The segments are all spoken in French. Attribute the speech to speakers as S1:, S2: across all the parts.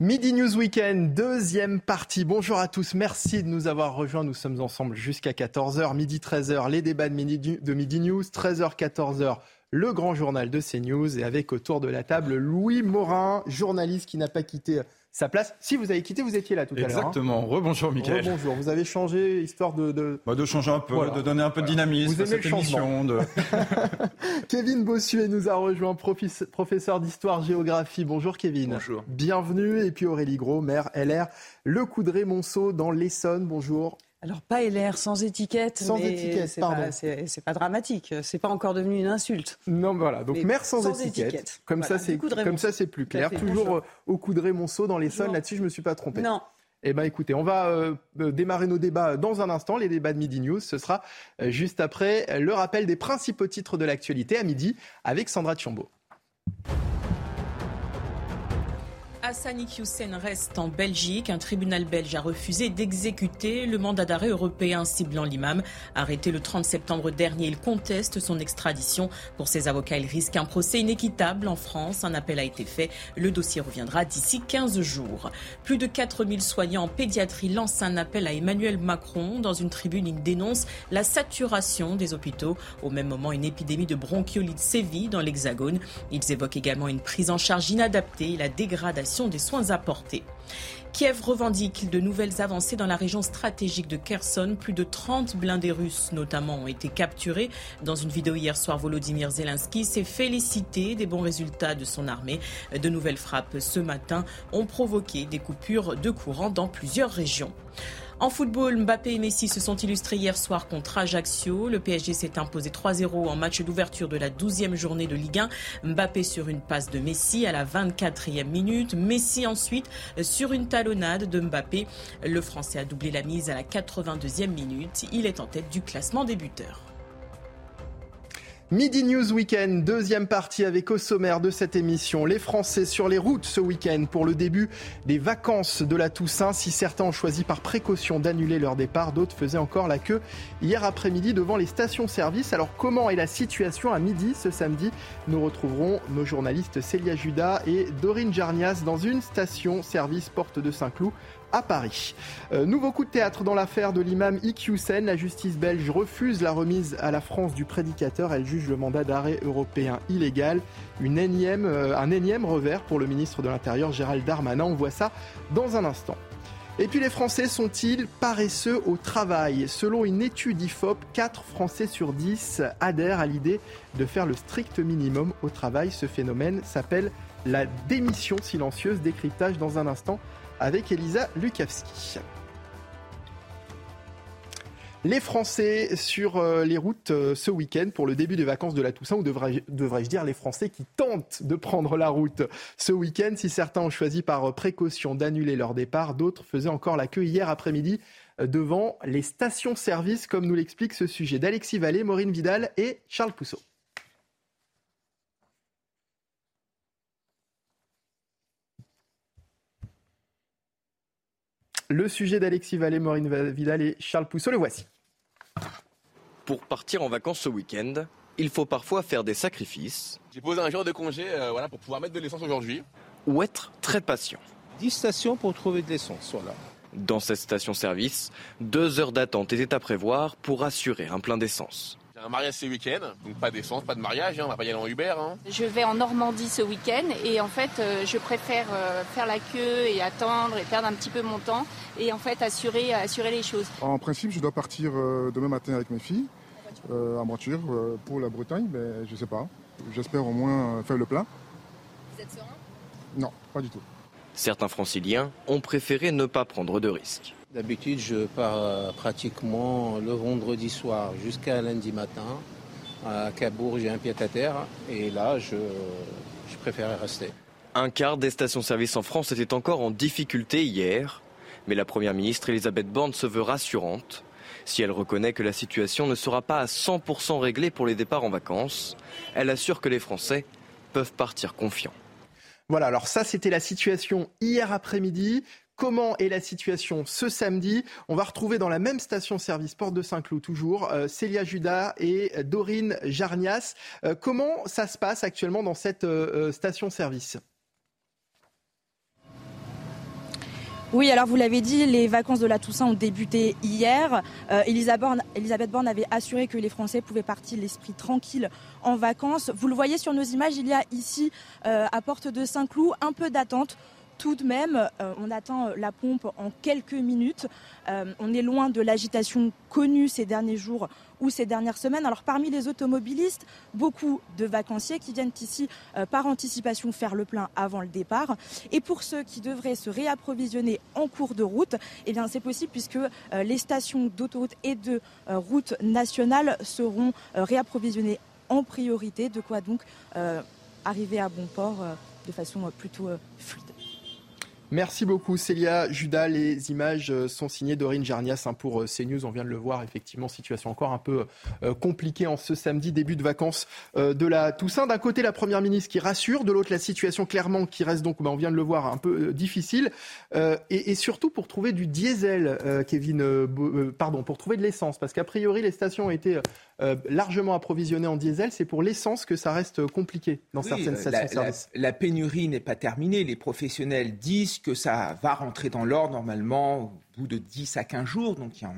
S1: Midi News Weekend, deuxième partie. Bonjour à tous, merci de nous avoir rejoints. Nous sommes ensemble jusqu'à 14h, midi 13h, les débats de midi, News, 13h, 14h, le grand journal de CNews et avec autour de la table Louis Morin, journaliste qui n'a pas quitté sa place. Si vous avez quitté, vous étiez là tout à l'heure. hein.
S2: Exactement. Rebonjour, Michael.
S1: Bonjour, vous avez changé histoire de. de...
S2: Bah, de changer un peu,
S1: Voilà.
S2: de donner un peu de dynamisme
S1: Vous
S2: à
S1: aimez
S2: cette émission. De...
S1: Kevin Bossuet nous a rejoint, professeur d'histoire-géographie. Bonjour Kevin.
S3: Bonjour.
S1: Bienvenue. Et puis Aurélie Gros, maire LR, Le Coudray-Monceau dans l'Essonne. Bonjour.
S4: Alors pas LR, sans étiquette.
S1: Sans
S4: mais
S1: étiquette,
S4: c'est
S1: pardon.
S4: pas- C'est c'est pas dramatique. C'est pas encore devenu une insulte.
S1: Non, voilà. Donc
S4: Mais
S1: maire sans,
S4: sans
S1: étiquette.
S4: étiquette.
S1: Comme
S4: Voilà,
S1: ça, c'est comme ça, c'est plus clair. Toujours
S4: Bonjour.
S1: euh, au Coudray-Monceau dans l'Essonne.
S4: Bonjour.
S1: Là-dessus, je me suis pas trompé.
S4: Non.
S1: Eh ben, écoutez, on va euh, euh, démarrer nos débats dans un instant. Les débats de Midi News, ce sera euh, juste après le rappel des principaux titres de l'actualité à midi avec Sandra Tchombo.
S5: Hassani Hussein reste en Belgique. Un tribunal belge a refusé d'exécuter le mandat d'arrêt européen ciblant l'imam. Arrêté le 30 septembre dernier, il conteste son extradition. Pour ses avocats, il risque un procès inéquitable en France. Un appel a été fait. Le dossier reviendra d'ici 15 jours. Plus de 4000 soignants en pédiatrie lancent un appel à Emmanuel Macron. Dans une tribune, il dénonce la saturation des hôpitaux. Au même moment, une épidémie de bronchiolite sévit dans l'Hexagone. Ils évoquent également une prise en charge inadaptée et la dégradation des soins apportés. Kiev revendique de nouvelles avancées dans la région stratégique de Kherson. Plus de 30 blindés russes notamment ont été capturés. Dans une vidéo hier soir, Volodymyr Zelensky s'est félicité des bons résultats de son armée. De nouvelles frappes ce matin ont provoqué des coupures de courant dans plusieurs régions. En football, Mbappé et Messi se sont illustrés hier soir contre Ajaccio. Le PSG s'est imposé 3-0 en match d'ouverture de la 12e journée de Ligue 1. Mbappé sur une passe de Messi à la 24e minute. Messi ensuite sur une talonnade de Mbappé. Le Français a doublé la mise à la 82e minute. Il est en tête du classement des buteurs.
S1: Midi News Weekend, deuxième partie avec au sommaire de cette émission. Les Français sur les routes ce week-end pour le début des vacances de la Toussaint. Si certains ont choisi par précaution d'annuler leur départ, d'autres faisaient encore la queue hier après-midi devant les stations-service. Alors comment est la situation à midi ce samedi? Nous retrouverons nos journalistes Célia Judas et Dorine Jarnias dans une station-service porte de Saint-Cloud à Paris. Euh, nouveau coup de théâtre dans l'affaire de l'imam Iqiyoussen. La justice belge refuse la remise à la France du prédicateur. Elle juge le mandat d'arrêt européen illégal. Euh, un énième revers pour le ministre de l'Intérieur Gérald Darmanin. On voit ça dans un instant. Et puis les Français sont-ils paresseux au travail? Selon une étude IFOP, 4 Français sur 10 adhèrent à l'idée de faire le strict minimum au travail. Ce phénomène s'appelle la démission silencieuse. Décryptage dans un instant avec Elisa Lukavski. Les Français sur euh, les routes euh, ce week-end pour le début des vacances de la Toussaint, ou devrais-je devrais dire les Français qui tentent de prendre la route ce week-end? Si certains ont choisi par euh, précaution d'annuler leur départ, d'autres faisaient encore la queue hier après-midi devant les stations-service, comme nous l'explique ce sujet d'Alexis Vallée, Maureen Vidal et Charles Pousseau. Le sujet d'Alexis Vallée, Maureen Vidal et Charles Pousseau, le voici.
S3: Pour partir en vacances ce week-end, il faut parfois faire des sacrifices
S6: J'ai posé un jour de congé euh, voilà, pour pouvoir mettre de l'essence aujourd'hui.
S3: ou être très patient.
S7: 10 stations pour trouver de l'essence, voilà.
S3: Dans cette station-service, deux heures d'attente étaient à prévoir pour assurer un plein d'essence.
S6: Un mariage ce week-end, donc pas d'essence, pas de mariage, hein, on va pas y aller en Uber. hein.
S8: Je vais en Normandie ce week-end et en fait euh, je préfère euh, faire la queue et attendre et perdre un petit peu mon temps et en fait assurer, assurer les choses.
S9: En principe, je dois partir euh, demain matin avec mes filles euh, en voiture euh, pour la Bretagne, mais je sais pas. J'espère au moins euh, faire le plein.
S8: Vous êtes serein?
S9: Non, pas du tout.
S3: Certains franciliens ont préféré ne pas prendre de risques.
S7: D'habitude, je pars euh, pratiquement le vendredi soir jusqu'à lundi matin. À Cabourg, j'ai un pied à terre. Et là, je, je préférerais rester.
S3: Un quart des stations-service en France était encore en difficulté hier, mais la Première ministre Elisabeth Borne se veut rassurante. Si elle reconnaît que la situation ne sera pas à 100% réglée pour les départs en vacances, elle assure que les Français peuvent partir confiants.
S1: Voilà, alors ça c'était la situation hier après-midi. Comment est la situation ce samedi On va retrouver dans la même station-service Porte de Saint-Cloud toujours euh, Célia Judas et Dorine Jarnias. Euh, comment ça se passe actuellement dans cette euh, station-service
S10: Oui, alors vous l'avez dit, les vacances de la Toussaint ont débuté hier. Euh, Elisabeth, Borne, avait assuré que les Français pouvaient partir l'esprit tranquille en vacances. Vous le voyez sur nos images, il y a ici, euh, à Porte de Saint-Cloud, un peu d'attente tout de même, euh, on attend la pompe en quelques minutes. on est loin de l'agitation connue ces derniers jours ou ces dernières semaines. Alors parmi les automobilistes, beaucoup de vacanciers qui viennent ici euh, par anticipation faire le plein avant le départ. Et pour ceux qui devraient se réapprovisionner en cours de route, eh bien c'est possible puisque euh, les stations d'autoroute et de euh, route nationale seront réapprovisionnées en priorité. De quoi donc arriver à bon port de façon plutôt fluide.
S1: Merci beaucoup Célia Judas. Les images euh, sont signées Dorine Jarnias hein, pour euh, CNews. On vient de le voir, effectivement, situation encore un peu euh, compliquée en ce samedi, début de vacances de la Toussaint. D'un côté, la Première ministre qui rassure, de l'autre, la situation clairement qui reste donc, ben, on vient de le voir, un peu difficile. Et, surtout pour trouver du diesel, Kevin, pardon, pour trouver de l'essence, parce qu'a priori, les stations ont été largement approvisionnées en diesel. C'est pour l'essence que ça reste compliqué dans certaines stations-service.
S11: La, la pénurie n'est pas terminée. Les professionnels disent que ça va rentrer dans l'ordre normalement au bout de 10 à 15 jours. Donc il y a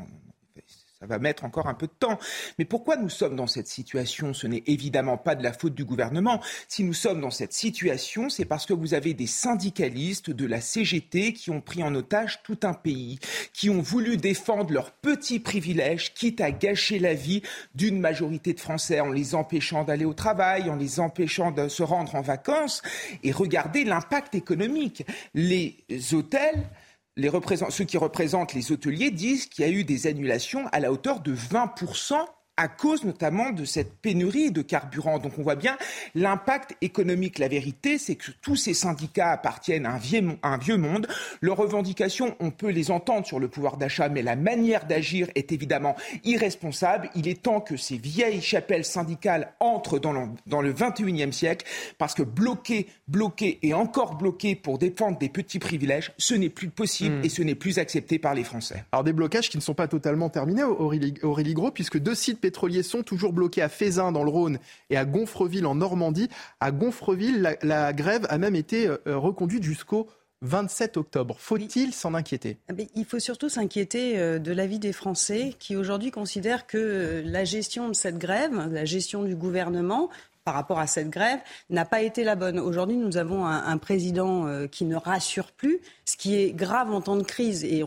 S11: ça va mettre encore un peu de temps. Mais pourquoi nous sommes dans cette situation? Ce n'est évidemment pas de la faute du gouvernement. Si nous sommes dans cette situation, c'est parce que vous avez des syndicalistes de la CGT qui ont pris en otage tout un pays, qui ont voulu défendre leurs petits privilèges, quitte à gâcher la vie d'une majorité de Français en les empêchant d'aller au travail, en les empêchant de se rendre en vacances. Et regardez l'impact économique. Les hôtels ceux qui représentent les hôteliers disent qu'il y a eu des annulations à la hauteur de 20% à cause notamment de cette pénurie de carburant. Donc on voit bien l'impact économique. La vérité, c'est que tous ces syndicats appartiennent à un vieux, un vieux monde. Leurs revendications, on peut les entendre sur le pouvoir d'achat, mais la manière d'agir est évidemment irresponsable. Il est temps que ces vieilles chapelles syndicales entrent dans le, dans le 21e siècle, parce que bloquer, bloquer et encore bloquer pour défendre des petits privilèges, ce n'est plus possible hmm. et ce n'est plus accepté par les Français.
S1: Alors des blocages qui ne sont pas totalement terminés, Aurélie, Aurélie Gros, puisque deux sites pétroliers sont toujours bloqués à Fézin dans le Rhône et à Gonfreville en Normandie. À Gonfreville, la, grève a même été euh, reconduite jusqu'au 27 octobre. Faut-il s'en inquiéter?
S4: Eh Il faut surtout s'inquiéter euh, de l'avis des Français qui aujourd'hui considèrent que euh, la gestion de cette grève, la gestion du gouvernement, par rapport à cette grève n'a pas été la bonne. Aujourd'hui, nous avons un, président qui ne rassure plus, ce qui est grave en temps de crise. Et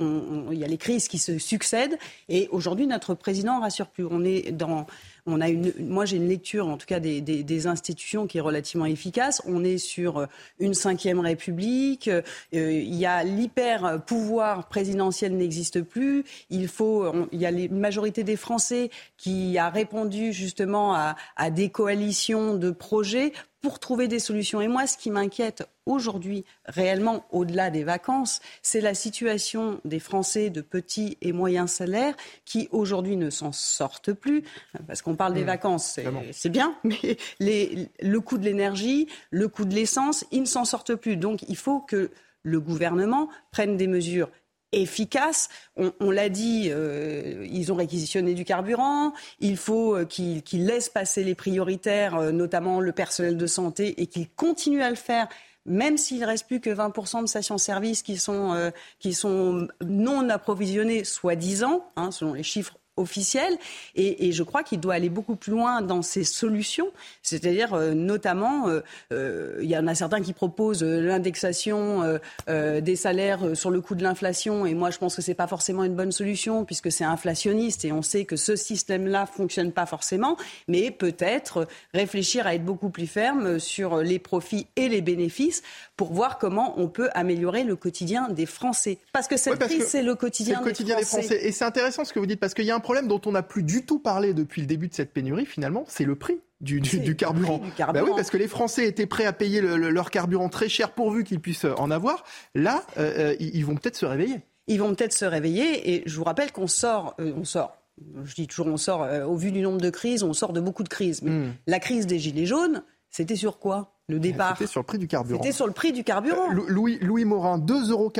S4: il y a les crises qui se succèdent. Et aujourd'hui, notre président ne rassure plus. On est dans on a une, moi, j'ai une lecture, en tout cas, des, institutions qui est relativement efficace. On est sur euh, une cinquième république. Euh, il y a l'hyper pouvoir présidentiel n'existe plus. Il faut, il y a la majorité des Français qui a répondu justement à des coalitions de projets pour trouver des solutions. Et moi, ce qui m'inquiète aujourd'hui, réellement, au-delà des vacances, c'est la situation des Français de petits et moyens salaires qui, aujourd'hui, ne s'en sortent plus. Parce qu'on parle des mmh. vacances, c'est bien, mais les, le coût de l'énergie, le coût de l'essence, ils ne s'en sortent plus. Donc, il faut que le gouvernement prenne des mesures efficace. On, l'a dit, euh, ils ont réquisitionné du carburant. Il faut euh, qu'ils laissent passer les prioritaires, euh, notamment le personnel de santé, et qu'ils continuent à le faire. Même s'il ne reste plus que 20% de stations-service qui sont, qui sont non approvisionnées, soi-disant, hein, selon les chiffres officielle. Et, je crois qu'il doit aller beaucoup plus loin dans ses solutions. C'est-à-dire, euh, notamment, euh, euh, il y en a certains qui proposent l'indexation des salaires sur le coût de l'inflation. Et moi, je pense que ce n'est pas forcément une bonne solution puisque c'est inflationniste et on sait que ce système-là fonctionne pas forcément. Mais peut-être réfléchir à être beaucoup plus ferme sur les profits et les bénéfices pour voir comment on peut améliorer le quotidien des Français. Parce que cette crise, c'est le quotidien,
S1: des, Français. Et c'est intéressant ce que vous dites, parce qu'il y a un problème dont on n'a plus du tout parlé depuis le début de cette pénurie, finalement, c'est le prix. du, carburant. Bah oui, parce que les Français étaient prêts à payer leur carburant très cher pourvu qu'ils puissent en avoir. Là, euh, euh, ils vont peut-être se réveiller.
S4: Ils vont peut-être se réveiller. Et je vous rappelle qu'on sort, euh, on sort. Je dis toujours on sort. au vu du nombre de crises, on sort de beaucoup de crises. Mais hmm. la crise des gilets jaunes, c'était sur quoi? Le départ.
S1: C'était sur le prix du carburant.
S4: C'était sur le prix du carburant.
S1: Euh, Louis, Louis Morin, 2,49 euros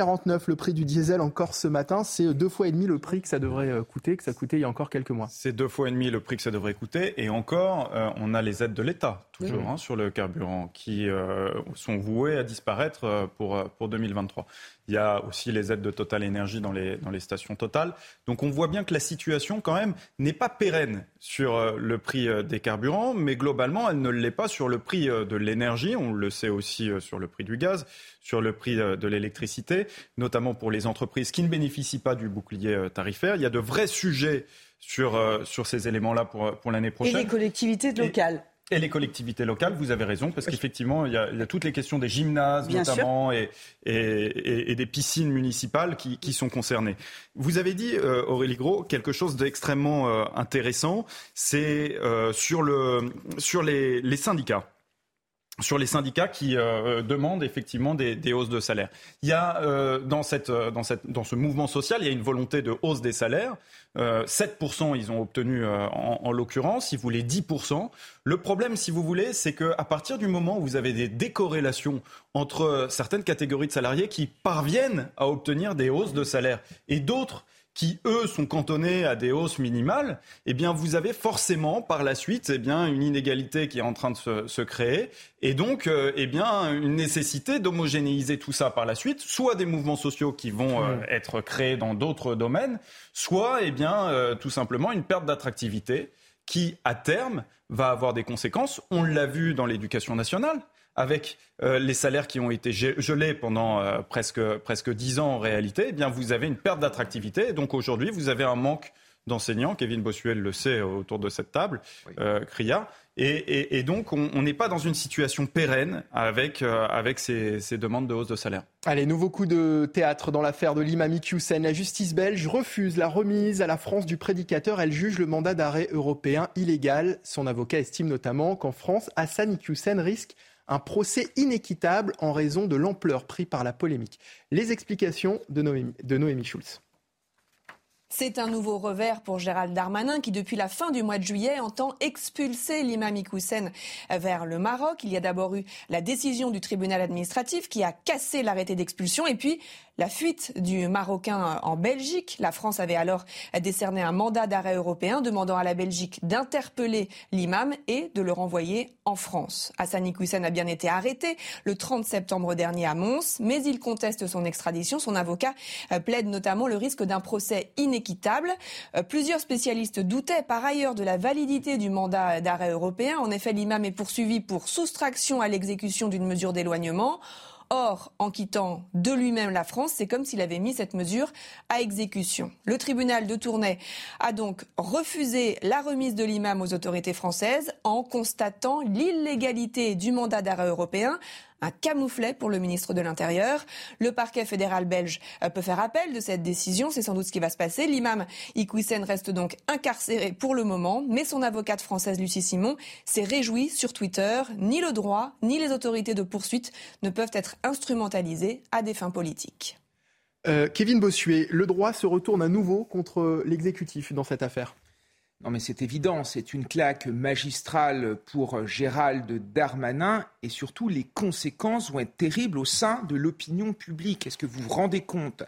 S1: le prix du diesel encore ce matin. C'est deux fois et demi le prix que ça devrait euh, coûter, que ça coûtait il y a encore quelques mois.
S2: C'est deux fois et demi le prix que ça devrait coûter. Et encore, euh, on a les aides de l'État, toujours, hein, sur le carburant, qui sont vouées à disparaître pour, pour 2023. Il y a aussi les aides de Total Énergie dans les, dans les stations Total. Donc on voit bien que la situation, quand même, n'est pas pérenne sur le prix des carburants, mais globalement, elle ne l'est pas sur le prix de l'énergie on le sait aussi euh, sur le prix du gaz, sur le prix euh, de l'électricité, notamment pour les entreprises qui ne bénéficient pas du bouclier euh, tarifaire. Il y a de vrais sujets sur, sur ces éléments-là pour, pour l'année prochaine.
S4: Et les collectivités locales.
S2: Et les collectivités locales, vous avez raison, parce qu'effectivement, il, y a toutes les questions des gymnases, notamment, et, et, des piscines municipales qui, qui, sont concernées. Vous avez dit, Aurélie Gros, quelque chose d'extrêmement intéressant, c'est sur, le, sur les, les syndicats sur les syndicats qui euh, demandent effectivement des, hausses de salaire. Il y a euh, dans, cette, euh, dans, cette, dans, ce mouvement social, il y a une volonté de hausse des salaires. 7% ils ont obtenu en, en l'occurrence, ils voulaient 10%. Le problème, si vous voulez, c'est qu'à partir du moment où vous avez des décorrélations entre certaines catégories de salariés qui parviennent à obtenir des hausses de salaire et d'autres qui, eux, sont cantonnés à des hausses minimales, eh bien, vous avez forcément, par la suite, eh bien, une inégalité qui est en train de se, créer, et donc, euh, eh bien, une nécessité d'homogénéiser tout ça par la suite, soit des mouvements sociaux qui vont euh, être créés dans d'autres domaines, soit, eh bien, euh, tout simplement une perte d'attractivité qui, à terme, va avoir des conséquences. On l'a vu dans l'éducation nationale avec euh, les salaires qui ont été gelés pendant euh, presque, presque 10 ans en réalité, eh bien vous avez une perte d'attractivité. Et donc aujourd'hui, vous avez un manque d'enseignants. Kevin Bossuel le sait autour de cette table, euh, CRIA. Et, donc, on n'est pas dans une situation pérenne avec, avec ces, ces, demandes de hausse de salaire.
S1: Allez, nouveau coup de théâtre dans l'affaire de l'imam Hussein. La justice belge refuse la remise à la France du prédicateur. Elle juge le mandat d'arrêt européen illégal. Son avocat estime notamment qu'en France, Hassan Hussein risque un procès inéquitable en raison de l'ampleur prise par la polémique. Les explications de Noémie, Schulz.
S12: C'est un nouveau revers pour Gérald Darmanin qui, depuis la fin du mois de juillet, entend expulser l'imam Iqoussen vers le Maroc. Il y a d'abord eu la décision du tribunal administratif qui a cassé l'arrêté d'expulsion et puis la fuite du Marocain en Belgique. La France avait alors décerné un mandat d'arrêt européen demandant à la Belgique d'interpeller l'imam et de le renvoyer en France. Hassan Hussein a bien été arrêté le 30 septembre dernier à Mons, mais il conteste son extradition. Son avocat euh, plaide notamment le risque d'un procès inéquitable. Euh, plusieurs spécialistes doutaient par ailleurs de la validité du mandat d'arrêt européen. En effet, l'imam est poursuivi pour soustraction à l'exécution d'une mesure d'éloignement. Or, en quittant de lui-même la France, c'est comme s'il avait mis cette mesure à exécution. Le tribunal de Tournai a donc refusé la remise de l'imam aux autorités françaises en constatant l'illégalité du mandat d'arrêt européen un camouflet pour le ministre de l'Intérieur. Le parquet fédéral belge euh, peut faire appel de cette décision. C'est sans doute ce qui va se passer. L'imam Iqwisen reste donc incarcéré pour le moment, mais son avocate française Lucie Simon s'est réjouie sur Twitter. Ni le droit, ni les autorités de poursuite ne peuvent être instrumentalisés à des fins politiques.
S1: Euh, Kevin Bossuet, le droit se retourne à nouveau contre l'exécutif dans cette affaire?
S11: Non mais c'est évident, c'est une claque magistrale pour Gérald Darmanin et surtout les conséquences vont être terribles au sein de l'opinion publique. Est-ce que vous vous rendez compte?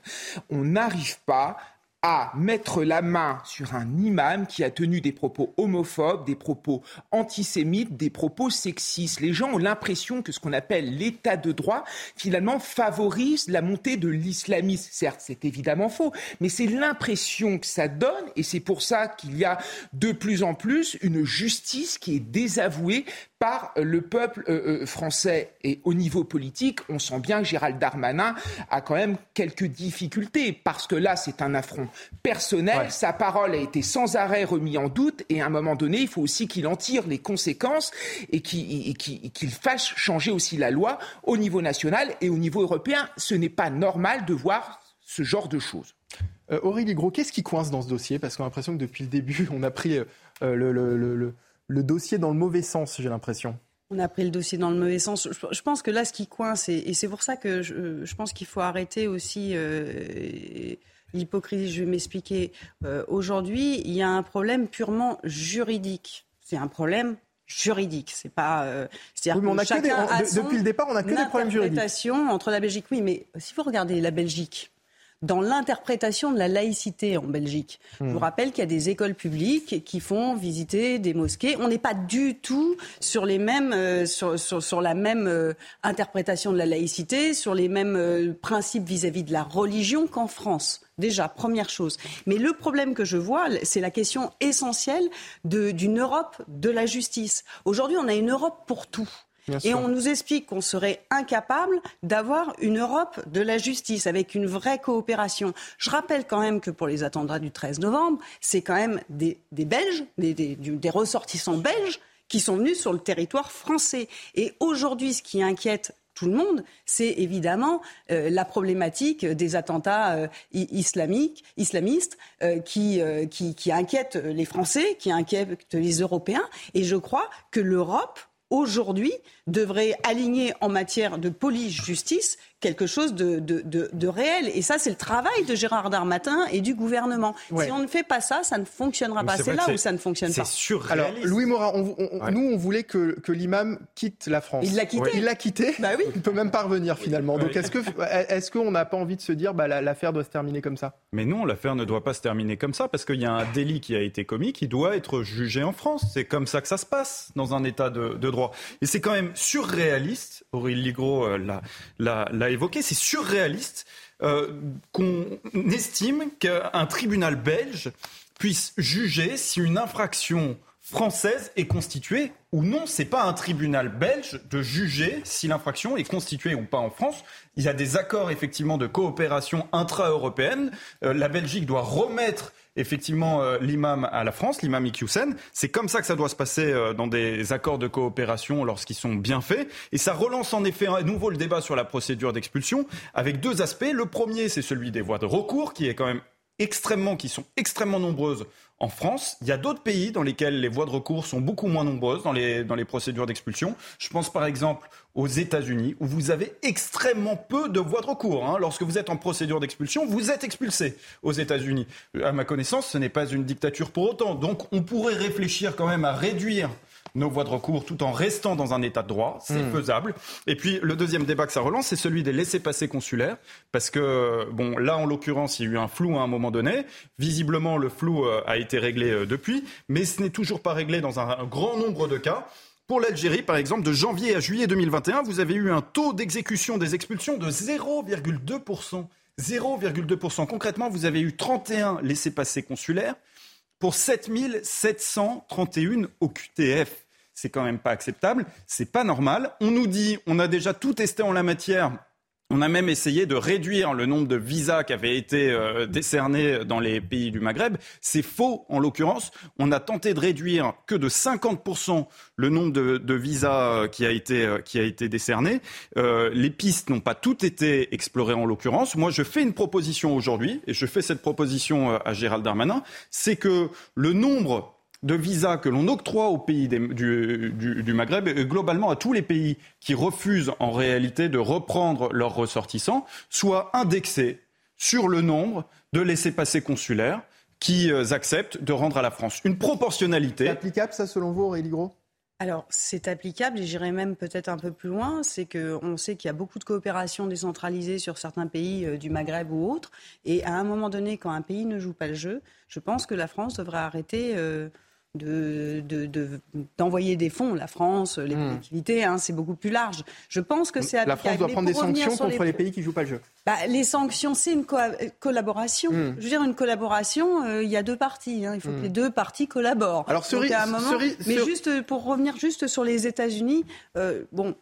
S11: On n'arrive pas à mettre la main sur un imam qui a tenu des propos homophobes, des propos antisémites, des propos sexistes. Les gens ont l'impression que ce qu'on appelle l'état de droit, finalement, favorise la montée de l'islamisme. Certes, c'est évidemment faux, mais c'est l'impression que ça donne, et c'est pour ça qu'il y a de plus en plus une justice qui est désavouée par le peuple euh, euh, français. Et au niveau politique, on sent bien que Gérald Darmanin a quand même quelques difficultés, parce que là, c'est un affront personnel. Sa parole a été sans arrêt remise en doute, et à un moment donné, il faut aussi qu'il en tire les conséquences et qu'il fasse changer aussi la loi au niveau national et au niveau européen. Ce n'est pas normal de voir ce genre de choses.
S1: Euh, Aurélie Gros, qu'est-ce qui coince dans ce dossier? Parce qu'on a l'impression que depuis le début, on a pris le le dossier dans le mauvais sens, j'ai l'impression.
S4: On a pris le dossier dans le mauvais sens. Je pense que là, ce qui coince, et c'est pour ça que je, pense qu'il faut arrêter aussi euh, l'hypocrisie. Je vais m'expliquer. Euh, aujourd'hui, il y a un problème purement juridique. C'est un problème juridique. C'est pas. Euh,
S1: c'est-à-dire oui, depuis le départ, on n'a que des problèmes juridiques.
S4: entre la Belgique, oui, mais si vous regardez la Belgique, dans l'interprétation de la laïcité en Belgique. Je vous hmm. rappelle qu'il y a des écoles publiques qui font visiter des mosquées. On n'est pas du tout sur les mêmes, euh, sur, sur, la même euh, interprétation de la laïcité, sur les mêmes euh, principes vis-à-vis de la religion qu'en France. Déjà, première chose. Mais le problème que je vois, c'est la question essentielle d'une Europe de la justice. Aujourd'hui, on a une Europe pour tout et on nous explique qu'on serait incapable d'avoir une Europe de la justice avec une vraie coopération. Je rappelle quand même que pour les attentats du 13 novembre, c'est quand même des, Belges, des, ressortissants belges qui sont venus sur le territoire français. Et aujourd'hui, ce qui inquiète tout le monde, c'est évidemment euh, la problématique des attentats euh, islamiques, islamistes euh, qui, qui, qui inquiètent les Français, qui inquiètent les Européens. Et je crois que l'Europe aujourd'hui, devrait aligner en matière de police-justice quelque chose de, de, réel. Et ça, c'est le travail de Gérard Darmanin et du gouvernement. Si on ne fait pas ça, ça ne fonctionnera pas. C'est là où ça ne fonctionne pas.
S1: Alors, Louis Morin, nous, on voulait que, que l'imam quitte la France.
S4: Il l'a quitté.
S1: Il l'a quitté.
S4: Bah oui.
S1: Il ne peut même pas revenir finalement. Donc, est-ce qu'on est qu'on n'a pas envie de se dire, bah, l'affaire doit se terminer comme ça?
S2: Mais non, l'affaire ne doit pas se terminer comme ça parce qu'il y a un délit qui a été commis qui doit être jugé en France. C'est comme ça que ça se passe dans un état de, droit. Et c'est quand même surréaliste, Aurélie Ligro euh, l'a évoqué, c'est surréaliste euh, qu'on estime qu'un tribunal belge puisse juger si une infraction française est constituée ou non. C'est pas un tribunal belge de juger si l'infraction est constituée ou pas en France. Il y a des accords effectivement de coopération intra-européenne. Euh, la Belgique doit remettre effectivement euh, l'imam à la France, l'imam Iqiyoussen. C'est comme ça que ça doit se passer euh, dans des accords de coopération lorsqu'ils sont bien faits. Et ça relance en effet à nouveau le débat sur la procédure d'expulsion avec deux aspects. Le premier, c'est celui des voies de recours, qui est quand même extrêmement, qui sont extrêmement nombreuses en France. Il y a d'autres pays dans lesquels les voies de recours sont beaucoup moins nombreuses dans les, dans les procédures d'expulsion. Je pense par exemple aux États-Unis, où vous avez extrêmement peu de voies de recours. Hein. Lorsque vous êtes en procédure d'expulsion, vous êtes expulsé aux États-Unis. À ma connaissance, ce n'est pas une dictature pour autant. Donc on pourrait réfléchir quand même à réduire nos voies de recours tout en restant dans un état de droit. C'est hmm. faisable. Et puis le deuxième débat que ça relance, c'est celui des laissés-passer consulaires. Parce que, bon, là, en l'occurrence, il y a eu un flou à un moment donné. Visiblement, le flou euh, a été réglé euh, depuis. Mais ce n'est toujours pas réglé dans un grand nombre de cas. Pour l'Algérie, par exemple, de janvier à juillet 2021, vous avez eu un taux d'exécution des expulsions de 0,2%. 0,2%. Concrètement, vous avez eu 31 laissés-passer consulaires pour 7731 OQTF c'est quand même pas acceptable, c'est pas normal. On nous dit, on a déjà tout testé en la matière. On a même essayé de réduire le nombre de visas qui avaient été euh, décernés dans les pays du Maghreb. C'est faux en l'occurrence. On a tenté de réduire que de 50% le nombre de, visas euh, qui a été, euh, qui a été décerné. les pistes n'ont pas toutes été explorées en l'occurrence. Moi, je fais une proposition aujourd'hui, et je fais cette proposition à Gérald Darmanin, c'est que le nombre de visas que l'on octroie aux pays du, Maghreb et globalement à tous les pays qui refusent en réalité de reprendre leurs ressortissants soit indexé sur le nombre de laissés-passer consulaires qui euh, acceptent de rendre à la France. Une proportionnalité.
S1: C'est applicable ça selon vous, Aurélie Gros?
S4: Alors, c'est applicable et j'irai même peut-être un peu plus loin. C'est qu'on sait qu'il y a beaucoup de coopération décentralisée sur certains pays euh, du Maghreb ou autres. Et à un moment donné, quand un pays ne joue pas le jeu, je pense que la France devrait arrêter. Euh, d'envoyer de, des fonds, la France, les hmm. collectivités, hein, c'est beaucoup plus large. Je pense que c'est
S1: La France doit prendre des sanctions contre les... pays qui ne jouent pas le jeu.
S4: Bah, les sanctions, c'est une collaboration. Hmm. Je veux dire, une collaboration, euh, il y a deux parties. Hein. Il faut que hmm. les deux parties collaborent.
S1: Alors,
S4: un moment, mais juste pour revenir juste sur les États-Unis, euh, bon,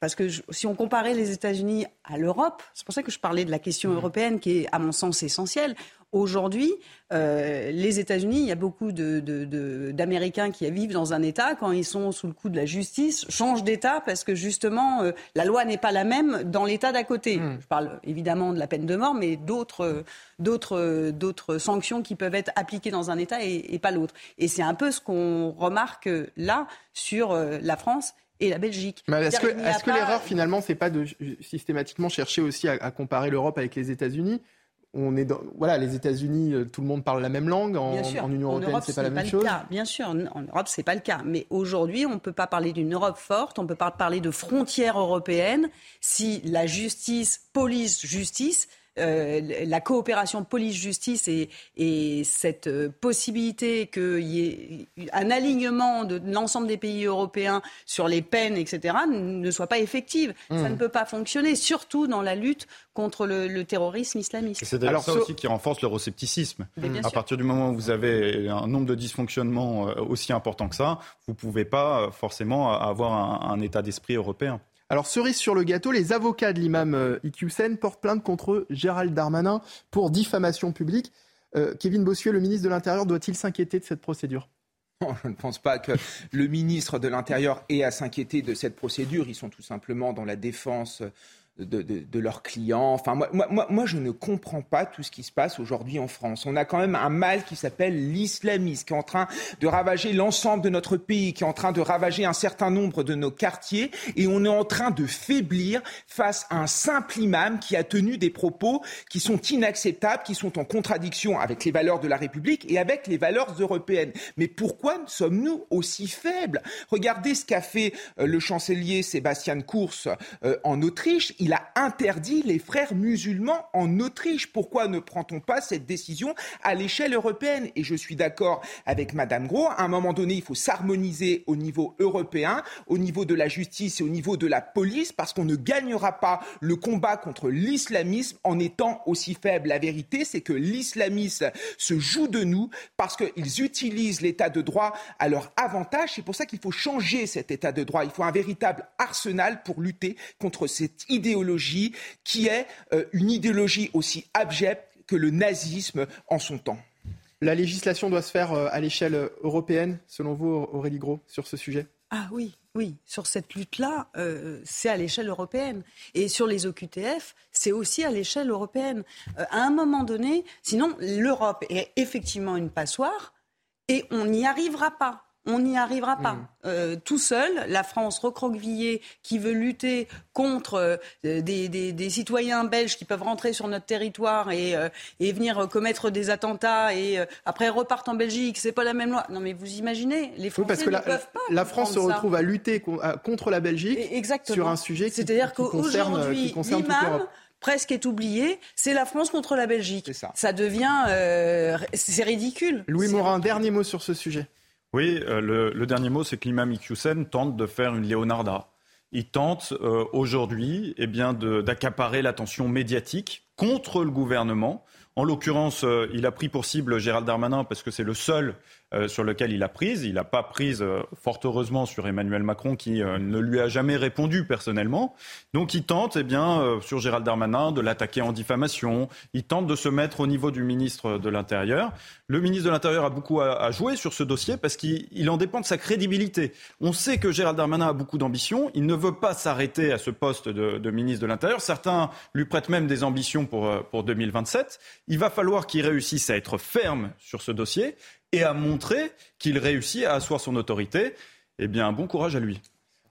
S4: parce que si on comparait les États-Unis à l'Europe, c'est pour ça que je parlais de la question européenne qui est, à mon sens, essentielle. Aujourd'hui, euh, les États-Unis, il y a beaucoup d'Américains qui vivent dans un État, quand ils sont sous le coup de la justice, changent d'État parce que justement, euh, la loi n'est pas la même dans l'État d'à côté. Hmm. Je parle évidemment de la peine de mort, mais d'autres sanctions qui peuvent être appliquées dans un État et, pas l'autre. Et c'est un peu ce qu'on remarque là sur euh, la France et la Belgique.
S1: Est-ce que, l'erreur finalement, c'est pas de systématiquement chercher aussi à comparer l'Europe avec les États-Unis? On est dans, voilà, les États-Unis, euh, tout le monde parle la même langue. En, Union européenne, c'est pas la même chose.
S4: Bien sûr, en Europe, c'est pas le cas. Mais aujourd'hui, on ne peut pas parler d'une Europe forte, on ne peut pas parler de frontières européennes si la justice, police, justice euh, la coopération police-justice et, cette euh, possibilité qu'il y ait un alignement de l'ensemble des pays européens sur les peines, etc., ne soit pas effective. Ça hmm. ne peut pas fonctionner, surtout dans la lutte contre le, terrorisme islamiste.
S2: C'est d'ailleurs ça aussi qui renforce l'euroscepticisme. À partir du moment où vous avez un nombre de dysfonctionnements euh, aussi important que ça, vous ne pouvez pas forcément avoir un état d'esprit européen.
S1: Alors, cerise sur le gâteau, les avocats de l'imam euh, Iqiyoussen portent plainte contre Gérald Darmanin pour diffamation publique. Euh, Kevin Bossuet, le ministre de l'Intérieur, doit-il s'inquiéter de cette procédure?
S11: Je ne pense pas que le ministre de l'Intérieur ait à s'inquiéter de cette procédure. Ils sont tout simplement dans la défense de, leurs clients. Enfin, moi, moi, moi, je ne comprends pas tout ce qui se passe aujourd'hui en France. On a quand même un mal qui s'appelle l'islamisme, qui est en train de ravager l'ensemble de notre pays, qui est en train de ravager un certain nombre de nos quartiers, et on est en train de faiblir face à un simple imam qui a tenu des propos qui sont inacceptables, qui sont en contradiction avec les valeurs de la République et avec les valeurs européennes. Mais pourquoi sommes-nous aussi faibles? Regardez ce qu'a fait euh, le chancelier Sébastien Kurz euh, en Autriche a interdit les frères musulmans en Autriche. Pourquoi ne prend-on pas cette décision à l'échelle européenne? Et je suis d'accord avec Madame Gros, à un moment donné, il faut s'harmoniser au niveau européen, au niveau de la justice et au niveau de la police, parce qu'on ne gagnera pas le combat contre l'islamisme en étant aussi faible. La vérité, c'est que l'islamisme se joue de nous parce qu'ils utilisent l'état de droit à leur avantage. C'est pour ça qu'il faut changer cet état de droit. Il faut un véritable arsenal pour lutter contre cette idéologie qui est euh, une idéologie aussi abjecte que le nazisme en son temps.
S1: La législation doit se faire euh, à l'échelle européenne, selon vous, Aurélie Gros, sur ce sujet?
S4: Ah oui, oui, sur cette lutte-là, euh, c'est à l'échelle européenne. Et sur les OQTF, c'est aussi à l'échelle européenne. à un moment donné, sinon, l'Europe est effectivement une passoire et on n'y arrivera pas on n'y arrivera pas. Mm. Euh, tout seul, la France recroquevillée qui veut lutter contre euh, des, citoyens belges qui peuvent rentrer sur notre territoire et, euh, venir commettre des attentats et après repartent en Belgique, c'est pas la même loi. Non mais vous imaginez, les Français parce que ne
S1: la,
S4: peuvent pas.
S1: La France se retrouve à lutter contre la Belgique sur un sujet qui,
S4: C'est-à-dire qu'aujourd'hui, l'imam presque est oublié, c'est la France contre la Belgique. Ça. ça. devient, c'est ridicule.
S1: Louis Morin, dernier mot sur ce sujet.
S2: Oui, euh, le, dernier mot, c'est que l'imam Iqiyoussen tente de faire une Leonarda. Il tente euh, aujourd'hui eh bien, d'accaparer l'attention médiatique contre le gouvernement. En l'occurrence, euh, il a pris pour cible Gérald Darmanin parce que c'est le seul sur lequel il a prise. Il n'a pas prise, euh, fort heureusement, sur Emmanuel Macron qui euh, ne lui a jamais répondu personnellement. Donc il tente, eh bien, sur Gérald Darmanin, de l'attaquer en diffamation. Il tente de se mettre au niveau du ministre de l'Intérieur. Le ministre de l'Intérieur a beaucoup à, jouer sur ce dossier parce qu'il en dépend de sa crédibilité. On sait que Gérald Darmanin a beaucoup d'ambition. Il ne veut pas s'arrêter à ce poste de, de, ministre de l'Intérieur. Certains lui prêtent même des ambitions pour, pour 2027. Il va falloir qu'il réussisse à être ferme sur ce dossier et à montrer qu'il réussit à asseoir son autorité. Eh bien, bon courage à lui.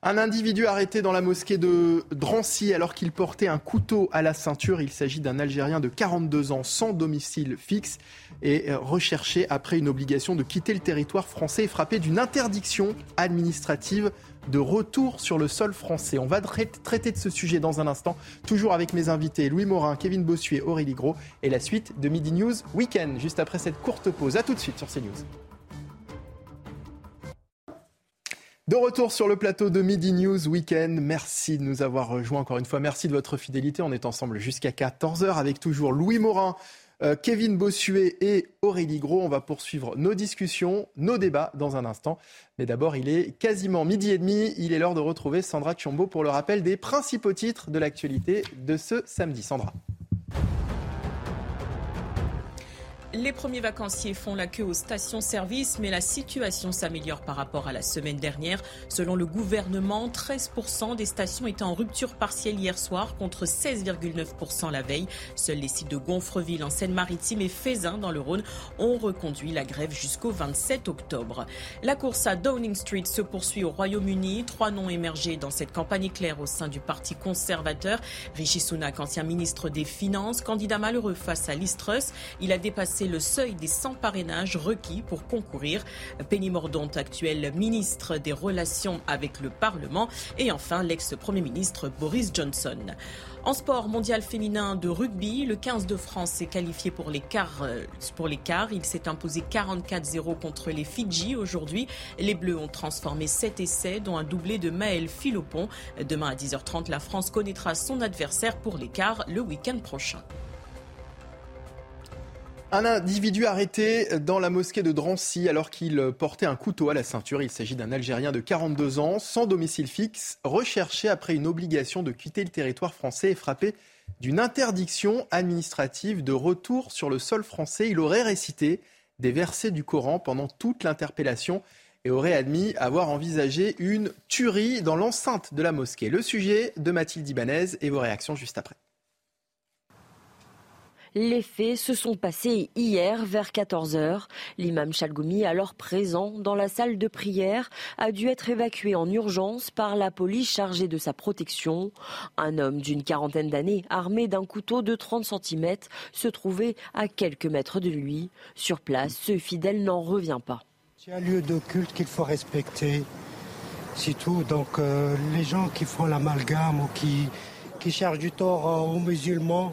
S1: Un individu arrêté dans la mosquée de Drancy alors qu'il portait un couteau à la ceinture. Il s'agit d'un Algérien de 42 ans sans domicile fixe et recherché après une obligation de quitter le territoire français et frappé d'une interdiction administrative de retour sur le sol français. On va traiter de ce sujet dans un instant, toujours avec mes invités Louis Morin, Kevin Bossuet, Aurélie Gros et la suite de Midi News Weekend, juste après cette courte pause. A tout de suite sur CNews. De retour sur le plateau de Midi News Weekend. Merci de nous avoir rejoints encore une fois. Merci de votre fidélité. On est ensemble jusqu'à 14h avec toujours Louis Morin, euh, Kevin Bossuet et Aurélie Gros. On va poursuivre nos discussions, nos débats dans un instant. Mais d'abord, il est quasiment midi et demi. Il est l'heure de retrouver Sandra Chiombo pour le rappel des principaux titres de l'actualité de ce samedi. Sandra.
S5: Les premiers vacanciers font la queue aux stations-service, mais la situation s'améliore par rapport à la semaine dernière. Selon le gouvernement, 13% des stations étaient en rupture partielle hier soir contre 16,9% la veille. Seuls les sites de Gonfreville en Seine-Maritime et Fézin dans le Rhône ont reconduit la grève jusqu'au 27 octobre. La course à Downing Street se poursuit au Royaume-Uni. Trois noms émergés dans cette campagne éclair au sein du Parti conservateur. Rishi Sunak, ancien ministre des Finances, candidat malheureux face à Listrus. Il a dépassé c'est le seuil des 100 parrainages requis pour concourir. Penny Mordaunt, actuel ministre des Relations avec le Parlement. Et enfin, l'ex-premier ministre Boris Johnson. En sport mondial féminin de rugby, le 15 de France s'est qualifié pour les quarts. Euh, pour les quarts. Il s'est imposé 44-0 contre les Fidji aujourd'hui. Les Bleus ont transformé 7 essais, dont un doublé de Maël Philopon. Demain à 10h30, la France connaîtra son adversaire pour les quarts le week-end prochain.
S1: Un individu arrêté dans la mosquée de Drancy alors qu'il portait un couteau à la ceinture. Il s'agit d'un Algérien de 42 ans, sans domicile fixe, recherché après une obligation de quitter le territoire français et frappé d'une interdiction administrative de retour sur le sol français. Il aurait récité des versets du Coran pendant toute l'interpellation et aurait admis avoir envisagé une tuerie dans l'enceinte de la mosquée. Le sujet de Mathilde Ibanez et vos réactions juste après.
S13: Les faits se sont passés hier vers 14h. L'imam Chalgoumi, alors présent dans la salle de prière, a dû être évacué en urgence par la police chargée de sa protection. Un homme d'une quarantaine d'années, armé d'un couteau de 30 cm, se trouvait à quelques mètres de lui. Sur place, ce fidèle n'en revient pas.
S14: C'est un lieu de culte qu'il faut respecter. C'est tout. Donc euh, les gens qui font l'amalgame ou qui, qui cherchent du tort euh, aux musulmans,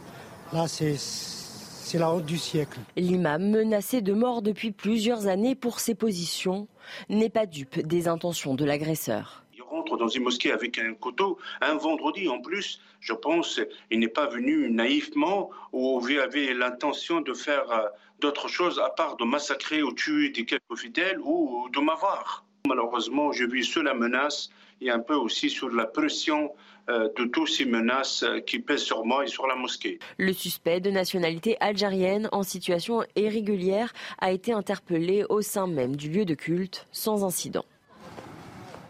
S14: Là, c'est la honte du siècle.
S13: L'imam, menacé de mort depuis plusieurs années pour ses positions, n'est pas dupe des intentions de l'agresseur.
S15: Il rentre dans une mosquée avec un couteau, un vendredi en plus. Je pense il n'est pas venu naïvement ou il avait l'intention de faire euh, d'autres choses à part de massacrer ou tuer des quelques fidèles ou de m'avoir. Malheureusement, j'ai vu sur la menace et un peu aussi sur la pression euh, de toutes ces menaces euh, qui pèsent sur moi et sur la mosquée.
S13: Le suspect de nationalité algérienne en situation irrégulière a été interpellé au sein même du lieu de culte sans incident.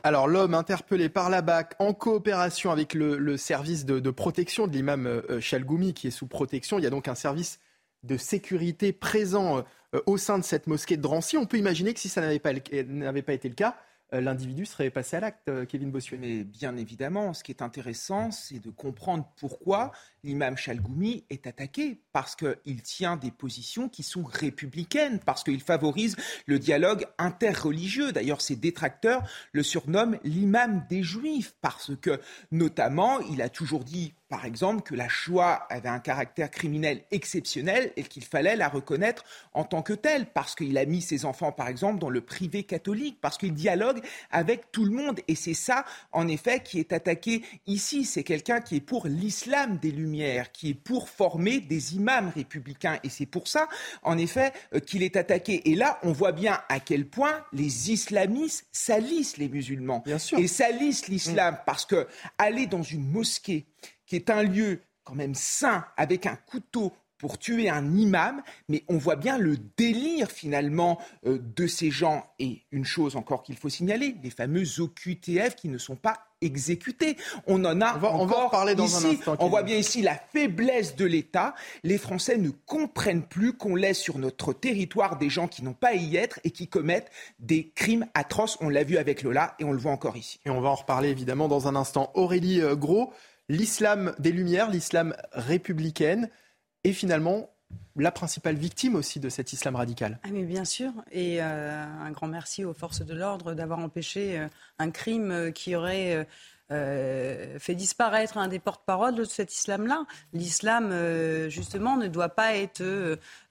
S1: Alors l'homme interpellé par la BAC en coopération avec le, service de, protection de l'imam euh, Chalgoumi qui est sous protection, il y a donc un service de sécurité présent au sein de cette mosquée de Drancy. On peut imaginer que si ça n'avait pas, pas été le cas, euh, l'individu serait passé à l'acte, euh, Kevin Bossuet.
S11: Mais bien évidemment, ce qui est intéressant, c'est de comprendre pourquoi l'imam Chalgoumi est attaqué. Parce qu'il tient des positions qui sont républicaines, parce qu'il favorise le dialogue interreligieux. D'ailleurs, ses détracteurs le surnomment l'imam des Juifs, parce que, notamment, il a toujours dit par exemple, que la Shoah avait un caractère criminel exceptionnel et qu'il fallait la reconnaître en tant que telle, parce qu'il a mis ses enfants, par exemple, dans le privé catholique, parce qu'il dialogue avec tout le monde. Et c'est ça, en effet, qui est attaqué ici. C'est quelqu'un qui est pour l'islam des Lumières, qui est pour former des imams républicains. Et c'est pour ça, en effet, euh, qu'il est attaqué. Et là, on voit bien à quel point les islamistes salissent les musulmans. Et salissent l'islam, parce que aller dans une mosquée, qui est un lieu quand même sain, avec un couteau pour tuer un imam, mais on voit bien le délire finalement euh, de ces gens. Et une chose encore qu'il faut signaler, les fameux OQTF qui ne sont pas exécutés. On en a on va, encore parler dans ici. Un instant, on voit bien ici la faiblesse de l'État. Les Français ne comprennent plus qu'on laisse sur notre territoire des gens qui n'ont pas à y être et qui commettent des crimes atroces. On l'a vu avec Lola et on le voit encore ici.
S1: Et on va en reparler évidemment dans un instant. Aurélie euh, Gros l'islam des Lumières, l'islam républicaine, est finalement la principale victime aussi de cet islam radical.
S4: Ah mais bien sûr, et euh, un grand merci aux forces de l'ordre d'avoir empêché euh, un crime euh, qui aurait fait disparaître un des porte-paroles de cet islam-là. L'islam, justement, ne doit pas être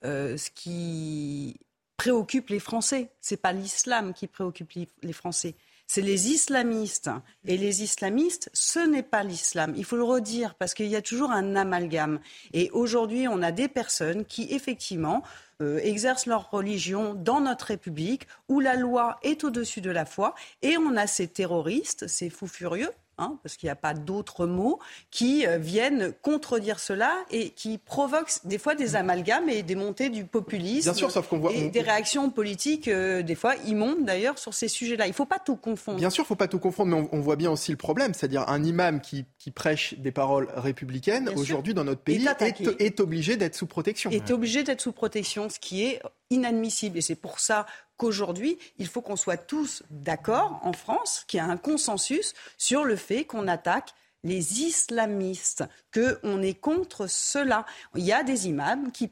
S4: ce qui préoccupe les Français. C'est pas l'islam qui préoccupe les Français c'est les islamistes. Et les islamistes, ce n'est pas l'islam. Il faut le redire parce qu'il y a toujours un amalgame. Et aujourd'hui, on a des personnes qui, effectivement, euh, exercent leur religion dans notre République où la loi est au-dessus de la foi. Et on a ces terroristes, ces fous furieux, hein, parce qu'il n'y a pas d'autres mots, qui euh, viennent contredire cela et qui provoquent des fois des amalgames et des montées du populisme.
S1: Bien sûr, sauf qu'on voit
S4: et des réactions politiques, euh, des fois immondes d'ailleurs, sur ces sujets-là. Il ne faut pas tout confondre.
S1: Bien sûr, il ne faut pas tout confondre, mais on, voit bien aussi le problème, c'est-à-dire un imam qui, prêche des paroles républicaines, aujourd'hui dans notre pays, est, est, obligé d'être sous protection.
S4: Est obligé d'être sous protection, ce qui est inadmissible. Et c'est pour ça qu'aujourd'hui, il faut qu'on soit tous d'accord en France, qu'il y a un consensus sur le fait qu'on attaque les islamistes, qu'on est contre cela. Il y a des imams qui,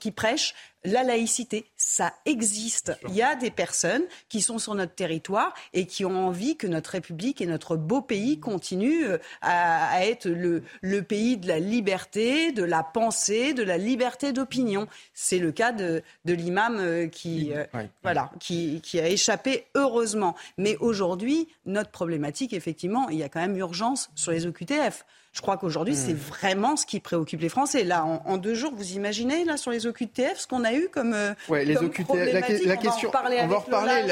S4: qui prêchent la laïcité, ça existe. Il y a des personnes qui sont sur notre territoire et qui ont envie que notre République et notre beau pays continuent euh, à, être le, pays de la liberté, de la pensée, de la liberté d'opinion. C'est le cas de, l'imam euh, qui, euh, voilà, qui, qui a échappé heureusement. Mais aujourd'hui, notre problématique, effectivement, il y a quand même urgence sur les OQTF. Je crois qu'aujourd'hui, c'est hmm. vraiment ce qui préoccupe les Français. Là, en, deux jours, vous imaginez, là, sur les OQTF, ce qu'on a eu comme, euh,
S1: ouais, les OQTF, la, question,
S4: on va en reparler,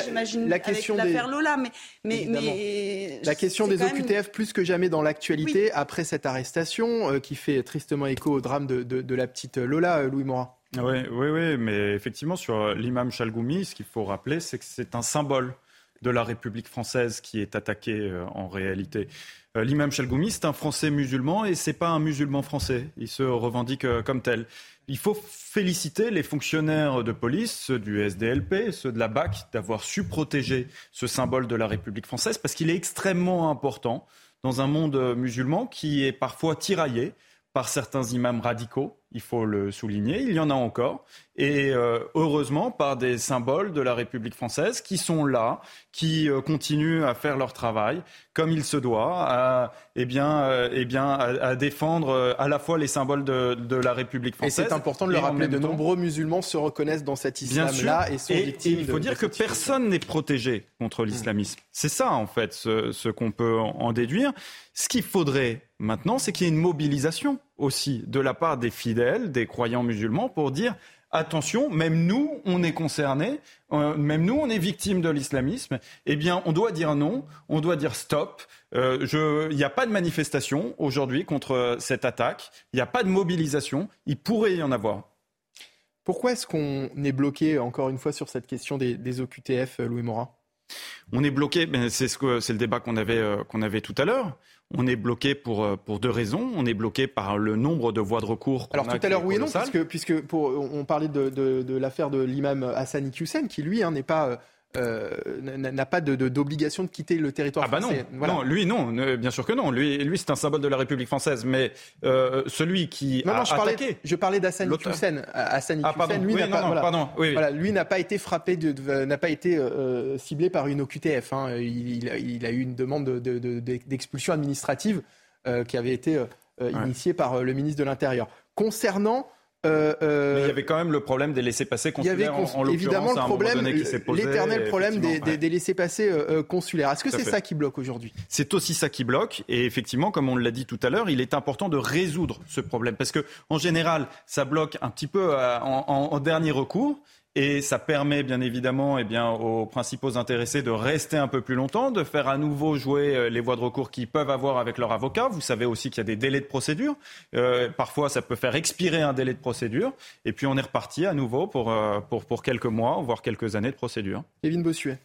S4: la, question avec l'affaire Lola, mais, mais, mais
S1: la question des OQTF plus que jamais dans l'actualité après cette arrestation euh, qui fait tristement écho au drame de, de, la petite Lola, euh, Louis Morin.
S2: Oui, oui, oui, mais effectivement, sur l'imam Chalgoumi, ce qu'il faut rappeler, c'est que c'est un symbole de la République française qui est attaqué en réalité. Euh, l'imam Chalgoumi, c'est un Français musulman et c'est pas un musulman français. Il se revendique euh, comme tel. Il faut féliciter les fonctionnaires de police, ceux du SDLP, ceux de la BAC, d'avoir su protéger ce symbole de la République française parce qu'il est extrêmement important dans un monde musulman qui est parfois tiraillé par certains imams radicaux il faut le souligner, il y en a encore, et euh, heureusement par des symboles de la République française qui sont là, qui euh, continuent à faire leur travail comme il se doit, à, eh bien, euh, eh bien, à, défendre à la fois les symboles de, la République française.
S1: Et c'est important de le rappeler, de nombreux musulmans se reconnaissent dans cet islam-là et sont victimes.
S2: il faut dire que personne n'est protégé contre l'islamisme. C'est ça, en fait, ce qu'on peut en déduire. Ce qu'il faudrait maintenant, c'est qu'il y ait une mobilisation aussi de la part des fidèles, des croyants musulmans, pour dire attention, même nous, on est concernés, euh, même nous, on est victimes de l'islamisme. Eh bien, on doit dire non, on doit dire stop. Euh, il n'y a pas de manifestation aujourd'hui contre cette attaque. Il n'y a pas de mobilisation. Il pourrait y en avoir.
S1: Pourquoi est-ce qu'on est bloqué, encore une fois, sur cette question des, des OQTF, Louis Morin?
S2: On est bloqué, c'est ce c'est le débat qu'on avait, euh, qu'on avait tout à l'heure. On est bloqué pour, euh, pour deux raisons. On est bloqué par le nombre de voies de recours.
S1: Alors tout à l'heure, oui et non, puisque, puisque pour, on parlait de, de, l'affaire de l'imam Hassan Hussein, qui lui hein, n'est pas euh, n'a pas d'obligation de, quitter le territoire
S2: ah bah
S1: français.
S2: Non, non, lui non, bien sûr que non. Lui, lui c'est un symbole de la République française, mais euh, celui qui
S1: non,
S2: a
S1: je parlais,
S2: attaqué,
S1: je parlais Hussein. Hassan ah, lui n'a pas,
S2: pardon, oui,
S1: voilà, lui n'a pas été frappé, n'a pas été euh, ciblé par une OQTF. Hein. Il, il, a eu une demande d'expulsion de, administrative qui avait été initiée par le ministre de l'Intérieur. Concernant
S2: euh, euh, Mais il y avait quand même le problème des laissés-passer consulaires. Il y avait en,
S1: évidemment le problème, l'éternel problème des, des, laissés-passer euh, consulaires. Est-ce que c'est ça qui bloque aujourd'hui?
S2: C'est aussi ça qui bloque. Et effectivement, comme on l'a dit tout à l'heure, il est important de résoudre ce problème parce que en général, ça bloque un petit peu en, en dernier recours. Et ça permet bien évidemment eh bien, aux principaux intéressés de rester un peu plus longtemps, de faire à nouveau jouer euh, les voies de recours qu'ils peuvent avoir avec leur avocat. Vous savez aussi qu'il y a des délais de procédure. Euh, parfois, ça peut faire expirer un délai de procédure. Et puis, on est reparti à nouveau pour, euh, pour, pour quelques mois, voire quelques années de procédure.
S1: Kevin Bossuet.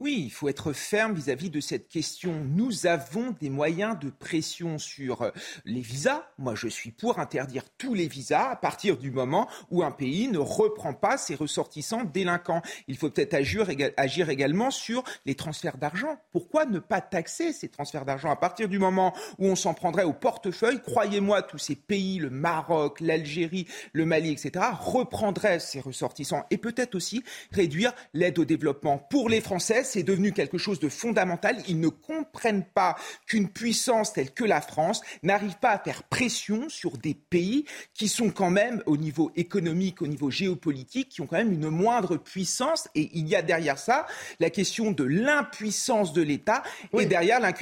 S11: Oui, il faut être ferme vis-à-vis de cette question. Nous avons des moyens de pression sur euh, les visas. Moi, je suis pour interdire tous les visas à partir du moment où un pays ne reprend pas ses ressortissants délinquants. Il faut peut-être agir, agir également sur les transferts d'argent. Pourquoi ne pas taxer ces transferts d'argent à partir du moment où on s'en prendrait au portefeuille? Croyez-moi, tous ces pays, le Maroc, l'Algérie, le Mali, etc., reprendraient ces ressortissants et peut-être aussi réduire l'aide au développement pour les Français c'est devenu quelque chose de fondamental. Ils ne comprennent pas qu'une puissance telle que la France n'arrive pas à faire pression sur des pays qui sont quand même, au niveau économique, au niveau géopolitique, qui ont quand même une moindre puissance. Et il y a derrière ça la question de l'impuissance de l'État et derrière la,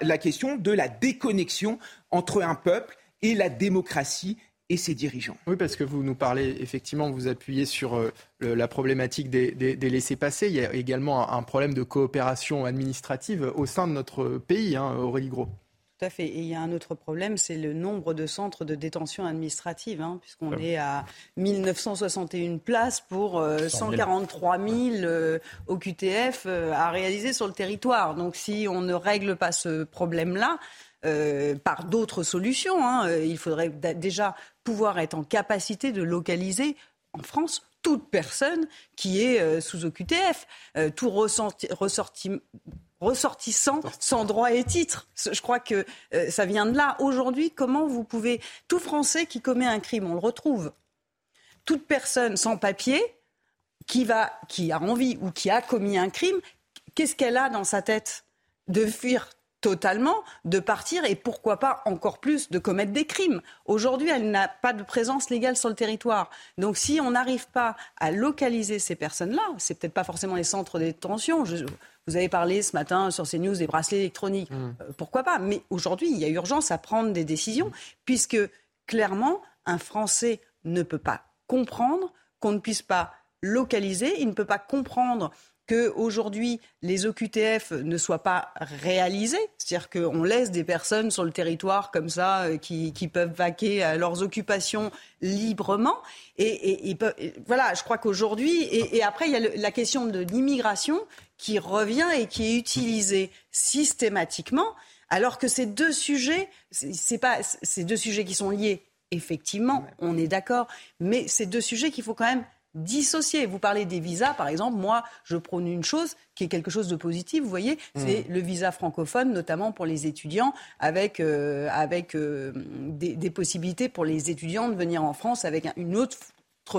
S11: la question de la déconnexion entre un peuple et la démocratie et ses dirigeants.
S1: Oui, parce que vous nous parlez, effectivement, vous appuyez sur euh, la problématique des, des, laissés-passer. Il y a également un, problème de coopération administrative au sein de notre pays, hein, Aurélie Gros.
S4: Tout à fait. Et il y a un autre problème, c'est le nombre de centres de détention administrative, hein, puisqu'on ah est à 1961 places pour 143 000 au QTF à réaliser sur le territoire. Donc si on ne règle pas ce problème-là, euh, par d'autres solutions. Hein. Euh, il faudrait déjà pouvoir être en capacité de localiser en France toute personne qui est euh, sous OQTF, tout ressortissant sans droit et titre. Je crois que ça vient de là. Aujourd'hui, comment vous pouvez... Tout Français qui commet un crime, on le retrouve. Toute personne sans papier qui, a envie ou qui a commis un crime, qu'est-ce qu'elle a dans sa tête? De fuir totalement de partir et pourquoi pas encore plus de commettre des crimes. Aujourd'hui, elle n'a pas de présence légale sur le territoire. Donc si on n'arrive pas à localiser ces personnes-là, c'est peut-être pas forcément les centres de détention. vous avez parlé ce matin sur CNews des bracelets électroniques. Mmh. Euh, pourquoi pas? Mais aujourd'hui, il y a urgence à prendre des décisions puisque clairement, un Français ne peut pas comprendre qu'on ne puisse pas localiser, il ne peut pas comprendre qu'aujourd'hui, les OQTF ne soient pas réalisés, c'est-à-dire qu'on laisse des personnes sur le territoire comme ça euh, qui, peuvent vaquer à leurs occupations librement. Et, voilà, je crois qu'aujourd'hui, et, après, il y a la question de l'immigration qui revient et qui est utilisée systématiquement, alors que ces deux sujets, c'est pas ces deux sujets qui sont liés. Effectivement, on est d'accord, mais ces deux sujets qu'il faut quand même dissocier. Vous parlez des visas, par exemple. Moi, je prône une chose qui est quelque chose de positif, vous voyez, c'est mmh. le visa francophone, notamment pour les étudiants, avec, euh, avec euh, des, possibilités pour les étudiants de venir en France avec une autre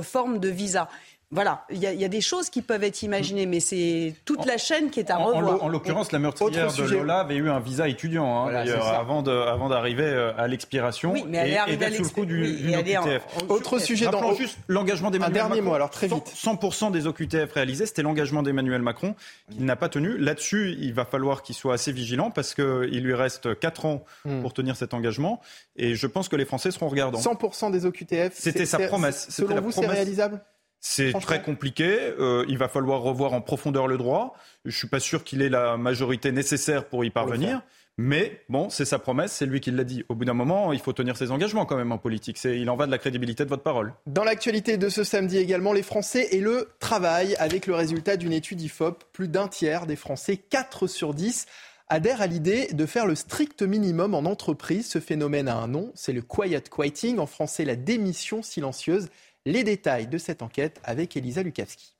S4: forme de visa. Voilà, il y, a des choses qui peuvent être imaginées, mais c'est toute la chaîne qui est à revoir.
S2: En, l'occurrence, la meurtrière de Lola avait eu un visa étudiant, hein, d'ailleurs, avant, avant d'arriver euh, à l'expiration
S4: oui, mais et,
S2: d'être sous le coup du, du OQTF.
S1: Autre sujet dans
S2: juste l'engagement d'Emmanuel
S1: Macron. Un dernier mot, alors très vite.
S2: 100% des OQTF réalisés, c'était l'engagement d'Emmanuel Macron qu'il n'a pas tenu. Là-dessus, il va falloir qu'il soit assez vigilant parce qu'il lui reste 4 ans hmm. pour tenir cet engagement. Et je pense que les Français seront regardants.
S1: 100% des OQTF,
S2: c'était sa promesse.
S1: Selon vous, c'est réalisable?
S2: C'est très compliqué. Euh, il va falloir revoir en profondeur le droit. Je ne suis pas sûr qu'il ait la majorité nécessaire pour y parvenir. Mais bon, c'est sa promesse, c'est lui qui l'a dit. Au bout d'un moment, il faut tenir ses engagements quand même en politique. Il en va de la crédibilité de votre parole.
S1: Dans l'actualité de ce samedi également, les Français et le travail, avec le résultat d'une étude IFOP, plus d'un tiers des Français, 4 sur 10, adhèrent à l'idée de faire le strict minimum en entreprise. Ce phénomène a un nom, c'est le quiet quitting, en français la démission silencieuse. Les détails de cette enquête avec Elisa Lukavski.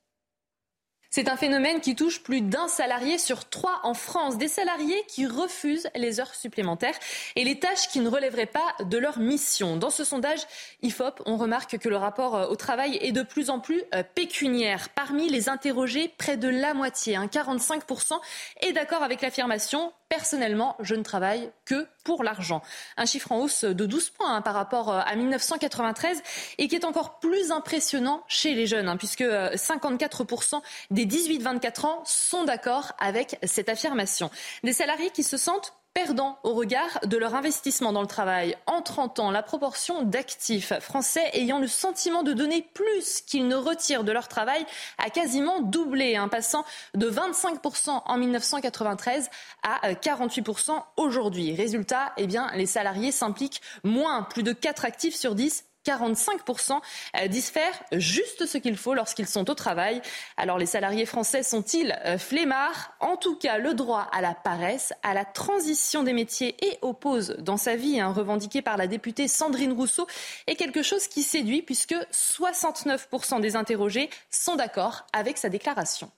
S16: C'est un phénomène qui touche plus d'un salarié sur trois en France. Des salariés qui refusent les heures supplémentaires et les tâches qui ne relèveraient pas de leur mission. Dans ce sondage IFOP, on remarque que le rapport euh, au travail est de plus en plus euh, pécuniaire. Parmi les interrogés, près de la moitié, 45%, est d'accord avec l'affirmation Personnellement, je ne travaille que pour l'argent. Un chiffre en hausse de 12 points hein, par rapport euh, à 1993 et qui est encore plus impressionnant chez les jeunes, hein, puisque 54% des 18-24 ans sont d'accord avec cette affirmation. Des salariés qui se sentent perdant au regard de leur investissement dans le travail. En 30 ans, la proportion d'actifs français ayant le sentiment de donner plus qu'ils ne retirent de leur travail a quasiment doublé, hein, passant de 25% en 1993 à 48% aujourd'hui. Résultat, eh bien, les salariés s'impliquent moins, plus de 4 actifs sur 10 45% euh, disent faire juste ce qu'il faut lorsqu'ils sont au travail. Alors les salariés français sont-ils euh, flemmards? En tout cas, le droit à la paresse, à la transition des métiers et aux pauses dans sa vie, hein, revendiqué par la députée Sandrine Rousseau, est quelque chose qui séduit puisque 69% des interrogés sont d'accord avec sa déclaration.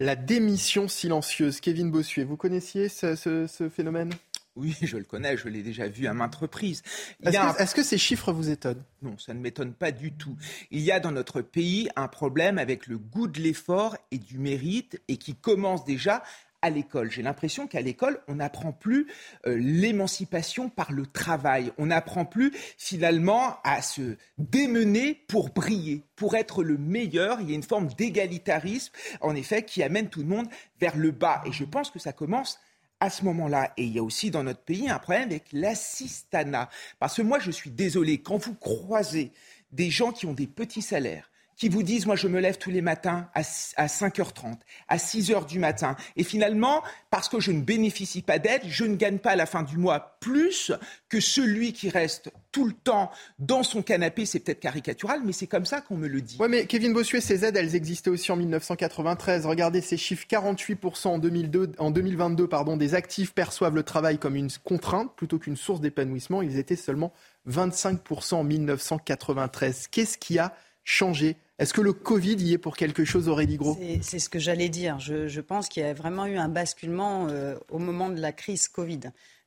S1: La démission silencieuse. Kevin Bossuet, vous connaissiez ce phénomène?
S11: Oui, je le connais, je l'ai déjà vu à maintes reprises.
S1: Est-ce que, ces chiffres vous étonnent?
S11: Non, ça ne m'étonne pas du tout. Il y a dans notre pays un problème avec le goût de l'effort et du mérite et qui commence déjà à l'école. J'ai l'impression qu'à l'école, on n'apprend plus euh, l'émancipation par le travail. On n'apprend plus finalement à se démener pour briller, pour être le meilleur. Il y a une forme d'égalitarisme, en effet, qui amène tout le monde vers le bas. Et je pense que ça commence à ce moment-là, et il y a aussi dans notre pays un problème avec l'assistanat. Parce que moi, je suis désolé, quand vous croisez des gens qui ont des petits salaires, qui vous disent, moi je me lève tous les matins à, 5h30, à 6h du matin, et finalement, parce que je ne bénéficie pas d'aide, je ne gagne pas à la fin du mois plus que celui qui reste tout le temps dans son canapé, c'est peut-être caricatural, mais c'est comme ça qu'on me le dit.
S1: Oui, mais Kevin Bossuet, ces aides, elles existaient aussi en 1993. Regardez ces chiffres, 48% en, 2002, en 2022 pardon, des actifs perçoivent le travail comme une contrainte plutôt qu'une source d'épanouissement. Ils étaient seulement 25% en 1993. Qu'est-ce qui a changé est-ce que le Covid y est pour quelque chose, Aurélie Gros?
S4: C'est ce que j'allais dire. Je, pense qu'il y a vraiment eu un basculement euh, au moment de la crise Covid.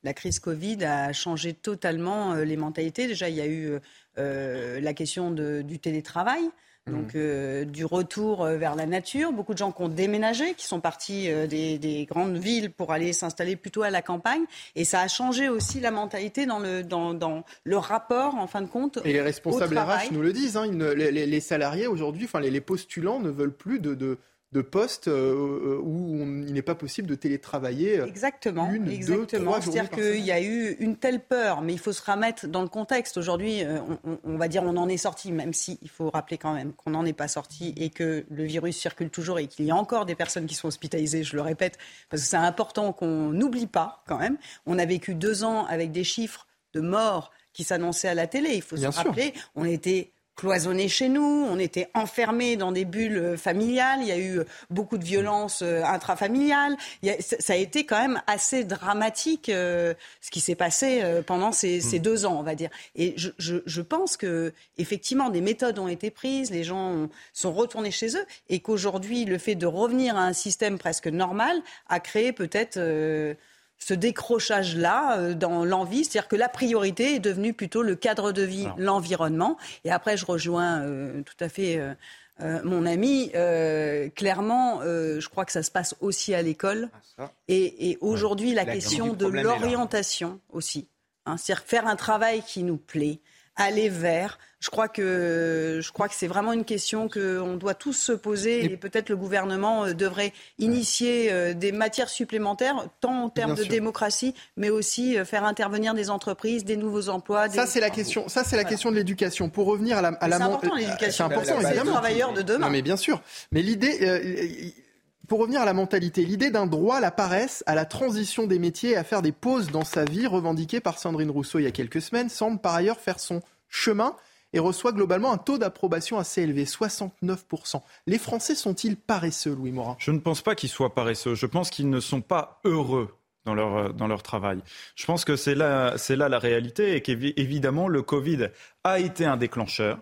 S4: La crise Covid a changé totalement euh, les mentalités. Déjà, il y a eu euh, la question du télétravail. Donc mmh. euh, du retour euh, vers la nature, beaucoup de gens qui ont déménagé, qui sont partis euh, des, grandes villes pour aller s'installer plutôt à la campagne, et ça a changé aussi la mentalité dans le dans, dans le rapport en fin de compte.
S1: Et les responsables RH nous le disent, hein, les, salariés aujourd'hui, enfin les, postulants ne veulent plus de de postes euh, euh, où il n'est pas possible de télétravailler.
S4: Exactement, une, exactement. C'est-à-dire qu'il y a eu une telle peur, mais il faut se remettre dans le contexte. Aujourd'hui, euh, on, va dire on en est sorti, même si il faut rappeler quand même qu'on n'en est pas sorti et que le virus circule toujours et qu'il y a encore des personnes qui sont hospitalisées. Je le répète parce que c'est important qu'on n'oublie pas quand même. On a vécu deux ans avec des chiffres de morts qui s'annonçaient à la télé. Il faut se rappeler, on était cloisonnés chez nous, on était enfermés dans des bulles euh, familiales, il y a eu euh, beaucoup de violences euh, intrafamiliales. ça a été quand même assez dramatique ce qui s'est passé pendant ces, mm. deux ans, on va dire. Et je, pense que effectivement des méthodes ont été prises, les gens sont retournés chez eux, et qu'aujourd'hui le fait de revenir à un système presque normal a créé peut-être ce décrochage-là euh, dans l'envie, c'est-à-dire que la priorité est devenue plutôt le cadre de vie, l'environnement. Et après, je rejoins euh, tout à fait euh, mon ami. clairement, je crois que ça se passe aussi à l'école. Ah, et, aujourd'hui, la, question de l'orientation aussi. Hein, c'est-à-dire faire un travail qui nous plaît, aller vers. Je crois que je crois que c'est vraiment une question qu'on doit tous se poser et peut-être le gouvernement euh, devrait initier euh, des matières supplémentaires, tant en termes de démocratie, mais aussi euh, faire intervenir des entreprises, des nouveaux emplois.
S1: Ça c'est la question. Ça c'est la question de l'éducation. Pour revenir à la, à
S4: la c'est important l'éducation. C'est important évidemment. Les travailleurs de demain.
S1: Non mais bien sûr. Mais l'idée. Pour revenir à la mentalité, l'idée d'un droit à la paresse, à la transition des métiers et à faire des pauses dans sa vie, revendiquée par Sandrine Rousseau il y a quelques semaines, semble par ailleurs faire son chemin et reçoit globalement un taux d'approbation assez élevé, 69%. Les Français sont-ils paresseux, Louis Morin?
S2: Je ne pense pas qu'ils soient paresseux. Je pense qu'ils ne sont pas heureux dans leur, euh, dans leur travail. Je pense que c'est là, là la réalité et qu'évidemment, le Covid a été un déclencheur.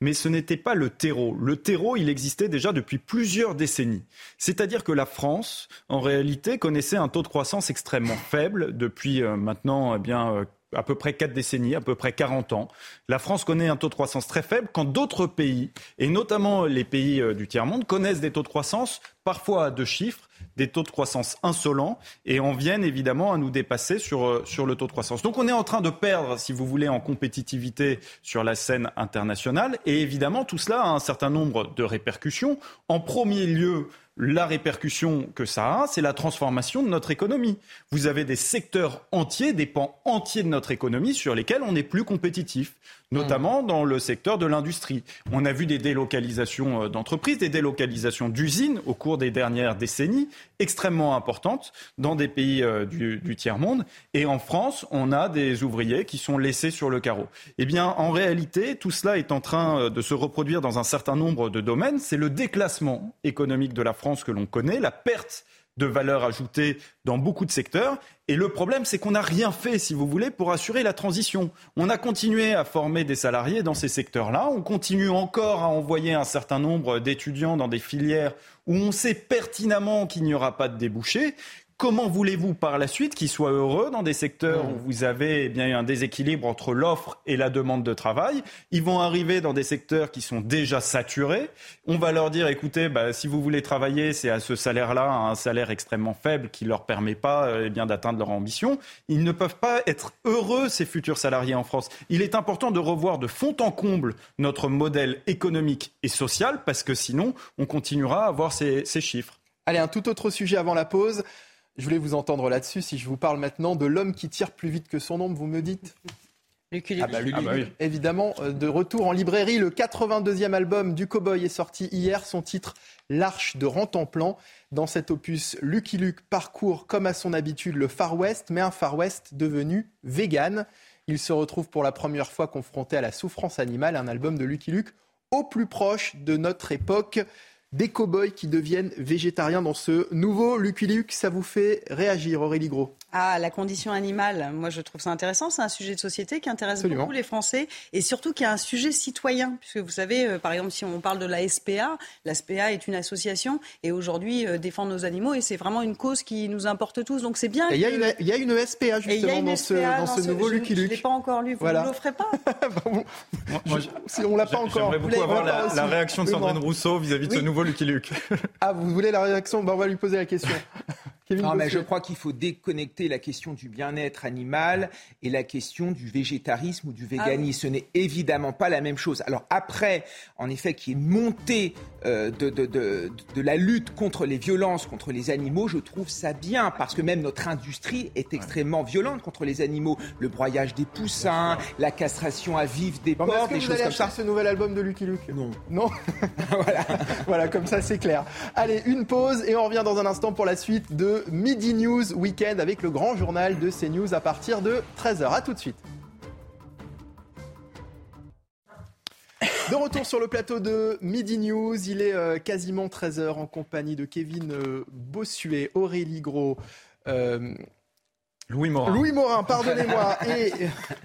S2: Mais ce n'était pas le terreau. Le terreau, il existait déjà depuis plusieurs décennies. C'est-à-dire que la France, en réalité, connaissait un taux de croissance extrêmement faible depuis euh, maintenant eh bien, euh, à peu près 4 décennies, à peu près 40 ans. La France connaît un taux de croissance très faible quand d'autres pays, et notamment les pays euh, du tiers-monde, connaissent des taux de croissance parfois à deux chiffres, des taux de croissance insolents, et en viennent évidemment à nous dépasser sur, euh, sur le taux de croissance. Donc on est en train de perdre, si vous voulez, en compétitivité sur la scène internationale, et évidemment tout cela a un certain nombre de répercussions. En premier lieu, la répercussion que ça a, c'est la transformation de notre économie. Vous avez des secteurs entiers, des pans entiers de notre économie sur lesquels on n'est plus compétitif notamment dans le secteur de l'industrie. On a vu des délocalisations euh, d'entreprises, des délocalisations d'usines au cours des dernières décennies, extrêmement importantes dans des pays euh, du, tiers-monde. Et en France, on a des ouvriers qui sont laissés sur le carreau. Eh bien, en réalité, tout cela est en train euh, de se reproduire dans un certain nombre de domaines. C'est le déclassement économique de la France que l'on connaît, la perte de valeur ajoutée dans beaucoup de secteurs. Et le problème, c'est qu'on n'a rien fait, si vous voulez, pour assurer la transition. On a continué à former des salariés dans ces secteurs-là. On continue encore à envoyer un certain nombre d'étudiants dans des filières où on sait pertinemment qu'il n'y aura pas de débouchés. Comment voulez-vous par la suite qu'ils soient heureux dans des secteurs où vous avez eh bien un déséquilibre entre l'offre et la demande de travail? Ils vont arriver dans des secteurs qui sont déjà saturés. On va leur dire écoutez, bah, si vous voulez travailler, c'est à ce salaire-là, un salaire extrêmement faible qui ne leur permet pas eh bien d'atteindre leur ambition. Ils ne peuvent pas être heureux ces futurs salariés en France. Il est important de revoir de fond en comble notre modèle économique et social parce que sinon on continuera à avoir ces, ces chiffres.
S1: Allez, un tout autre sujet avant la pause. Je voulais vous entendre là-dessus. Si je vous parle maintenant de l'homme qui tire plus vite que son ombre, vous me dites
S4: Lucky
S1: Ah bah, Lucky Luke, évidemment, euh, de retour en librairie. Le 82e album du Cowboy est sorti hier. Son titre, L'Arche de Rantanplan. Dans cet opus, Lucky Luke parcourt, comme à son habitude, le Far West, mais un Far West devenu vegan. Il se retrouve pour la première fois confronté à la souffrance animale, un album de Lucky Luke au plus proche de notre époque des cow-boys qui deviennent végétariens dans ce nouveau Lucky Luke. Ça vous fait réagir, Aurélie Gros
S4: ah, la condition animale, moi je trouve ça intéressant. C'est un sujet de société qui intéresse beaucoup les Français et surtout qui est un sujet citoyen. Puisque vous savez, euh, par exemple, si on parle de la SPA, la SPA est une association et aujourd'hui euh, défend nos animaux et c'est vraiment une cause qui nous importe tous. Donc c'est bien.
S1: Il y, a une SPA justement dans, ce, dans, ce, nouveau Lucky Luke.
S4: Je ne l'ai pas encore lu, vous ne l'offrez pas
S1: Si on l'a pas encore.
S2: J'aimerais beaucoup avoir la, réaction de Sandrine Rousseau vis-à-vis de ce nouveau Lucky Luke.
S1: ah, vous voulez la réaction? Ben, On va lui poser la question.
S11: non, mais je crois qu'il faut déconnecter la question du bien-être animal et la question du végétarisme ou du ah véganisme. Ce n'est évidemment pas la même chose. Alors après, en effet, qui est montée euh, de, de, de, de, la lutte contre les violences contre les animaux, je trouve ça bien, parce que même notre industrie est extrêmement violente contre les animaux. Le broyage des poussins, la castration à vif des porcs, des choses comme ça.
S1: ce nouvel album de Lucky Luke?
S11: Non.
S1: Non? Voilà. voilà, comme ça c'est clair. Allez, une pause et on revient dans un instant pour la suite de Midi News Weekend avec le grand journal de CNews à partir de 13h. A tout de suite. De retour sur le plateau de Midi News, il est euh, quasiment 13h en compagnie de Kevin euh, Bossuet, Aurélie Gros.
S2: Euh, Louis Morin.
S1: Louis Morin, pardonnez-moi. Et...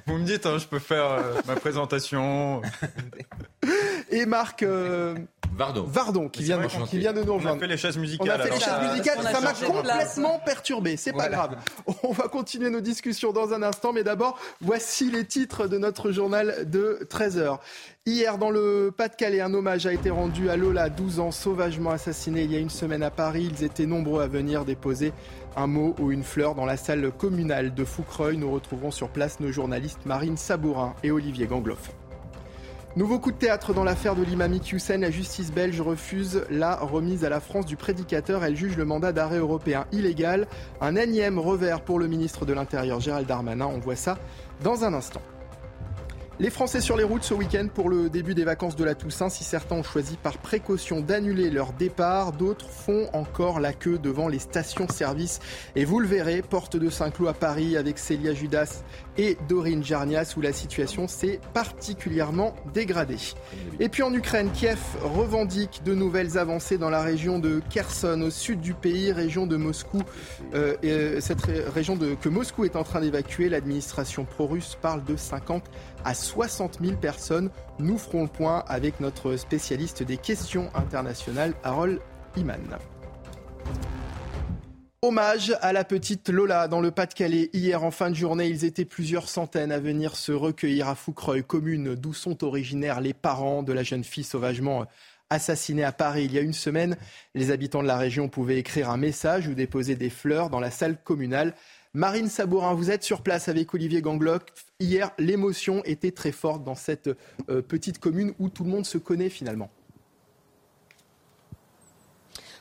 S2: Vous me dites, hein, je peux faire ma présentation.
S1: et Marc
S2: Vardon.
S1: Vardon, qui vient, qui vient de nous rejoindre.
S2: On a fait les chaises musicales.
S1: On a fait les chaises musicales, ça m'a complètement perturbé. C'est pas grave. On va continuer nos discussions dans un instant, mais d'abord, voici les titres de notre journal de 13h. Hier, dans le Pas-de-Calais, un hommage a été rendu à Lola, 12 ans, sauvagement assassinée il y a une semaine à Paris. Ils étaient nombreux à venir déposer un mot ou une fleur dans la salle communale de Foucreuil. Nous retrouvons sur place nos journalistes Marine Sabourin et Olivier Gangloff. Nouveau coup de théâtre dans l'affaire de l'imam Hussein. La justice belge refuse la remise à la France du prédicateur. Elle juge le mandat d'arrêt européen illégal. Un énième revers pour le ministre de l'Intérieur Gérald Darmanin. On voit ça dans un instant. Les Français sur les routes ce week-end pour le début des vacances de la Toussaint. Si certains ont choisi par précaution d'annuler leur départ, d'autres font encore la queue devant les stations-service. Et vous le verrez, porte de Saint-Cloud à Paris avec Célia Judas et Dorine Jarnias où la situation s'est particulièrement dégradée. Et puis en Ukraine, Kiev revendique de nouvelles avancées dans la région de Kherson au sud du pays, région de Moscou. Euh, euh, cette région que Moscou est en train d'évacuer, l'administration pro-russe parle de 50 à 60 000 personnes. Nous ferons le point avec notre spécialiste des questions internationales, Harold Iman. Hommage à la petite Lola dans le Pas-de-Calais. Hier, en fin de journée, ils étaient plusieurs centaines à venir se recueillir à Foucreuil, commune d'où sont originaires les parents de la jeune fille sauvagement assassinée à Paris il y a une semaine. Les habitants de la région pouvaient écrire un message ou déposer des fleurs dans la salle communale. Marine Sabourin, vous êtes sur place avec Olivier Ganglock. Hier, l'émotion était très forte dans cette euh, petite commune où tout le monde se connaît finalement.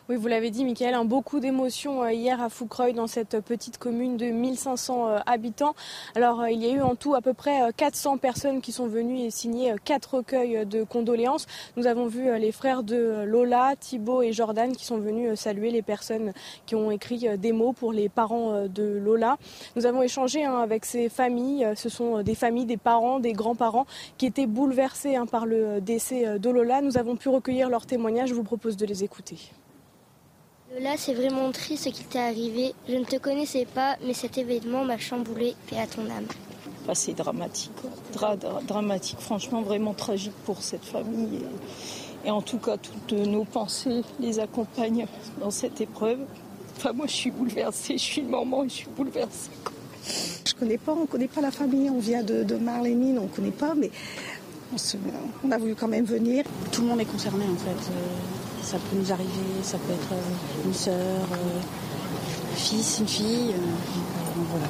S10: Oui, vous l'avez dit, Michael, hein, beaucoup d'émotions euh, hier à Foucreuil, dans cette petite commune de 1500 euh, habitants. Alors, euh, il y a eu en tout à peu près 400 personnes qui sont venues et signer quatre recueils de condoléances. Nous avons vu les frères de Lola, Thibaut et Jordan qui sont venus saluer les personnes qui ont écrit des mots pour les parents de Lola. Nous avons échangé hein, avec ces familles. Ce sont des familles, des parents, des grands-parents qui étaient bouleversés hein, par le décès de Lola. Nous avons pu recueillir leurs témoignages. Je vous propose de les écouter.
S17: Là, c'est vraiment triste ce qui t'est arrivé. Je ne te connaissais pas, mais cet événement m'a chamboulé. Paix à ton âme.
S18: c'est dramatique, dramatique, franchement vraiment tragique pour cette famille. Et, en tout cas, toutes nos pensées les accompagnent dans cette épreuve. Enfin, moi, je suis bouleversée, je suis une maman et je suis bouleversée.
S19: Je connais pas, on connaît pas la famille, on vient de, de Marlémine, on connaît pas, mais on, a voulu quand même venir.
S20: Tout le monde est concerné en fait. Euh, ça peut nous arriver, ça peut être euh, une sœur, euh, fils, une fille. Euh, voilà.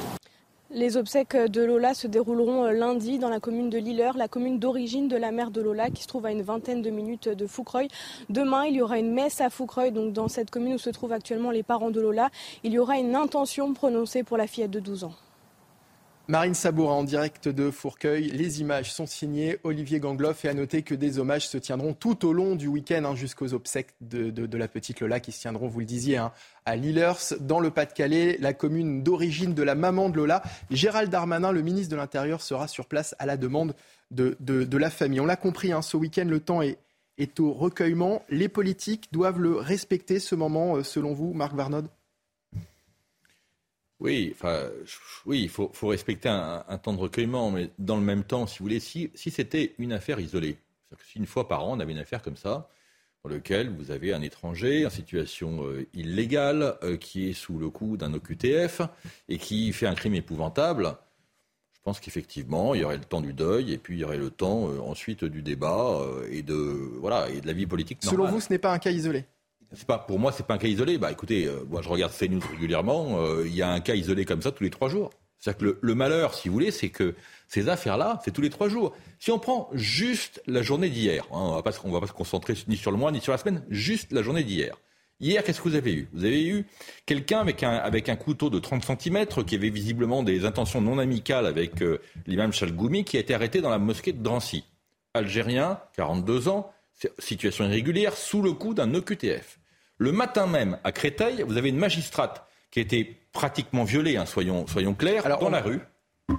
S10: Les obsèques de Lola se dérouleront lundi dans la commune de Lilleur, la commune d'origine de la mère de Lola qui se trouve à une vingtaine de minutes de Foucreuil. Demain, il y aura une messe à Foucreuil, donc dans cette commune où se trouvent actuellement les parents de Lola. Il y aura une intention prononcée pour la fillette de 12 ans.
S1: Marine Sabourin en direct de Fourcueil. Les images sont signées Olivier Gangloff et à noter que des hommages se tiendront tout au long du week-end hein, jusqu'aux obsèques de, la petite Lola qui se tiendront, vous le disiez, hein, à Lillers, dans le Pas-de-Calais, la commune d'origine de la maman de Lola. Gérald Darmanin, le ministre de l'Intérieur, sera sur place à la demande de, la famille. On l'a compris, hein, ce week-end, le temps est, au recueillement. Les politiques doivent le respecter, ce moment, euh, selon vous, Marc Varnod
S21: oui, enfin, oui, il faut, respecter un, temps de recueillement, mais dans le même temps, si vous voulez, si, c'était une affaire isolée, c'est-à-dire que si une fois par an on avait une affaire comme ça, dans laquelle vous avez un étranger en situation euh, illégale euh, qui est sous le coup d'un OQTF et qui fait un crime épouvantable, je pense qu'effectivement, il y aurait le temps du deuil et puis il y aurait le temps euh, ensuite du débat et de voilà et de la vie politique.
S1: Selon vous, ce n'est pas un cas isolé?
S21: Pas, pour moi, c'est pas un cas isolé. Bah, écoutez, euh, moi, je regarde CNews régulièrement. Euh, il y a un cas isolé comme ça tous les trois jours. C'est-à-dire que le, malheur, si vous voulez, c'est que ces affaires-là, c'est tous les trois jours. Si on prend juste la journée d'hier, hein, on va pas, va pas se concentrer ni sur le mois ni sur la semaine, juste la journée d'hier. Hier, qu'est-ce que vous avez eu? Vous avez eu quelqu'un avec un, avec un couteau de 30 cm qui avait visiblement des intentions non amicales avec euh, l'imam Chalgoumi qui a été arrêté dans la mosquée de Drancy. Algérien, 42 ans, situation irrégulière, sous le coup d'un OQTF. Le matin même, à Créteil, vous avez une magistrate qui a été pratiquement violée, hein, soyons, soyons clairs, dans la rue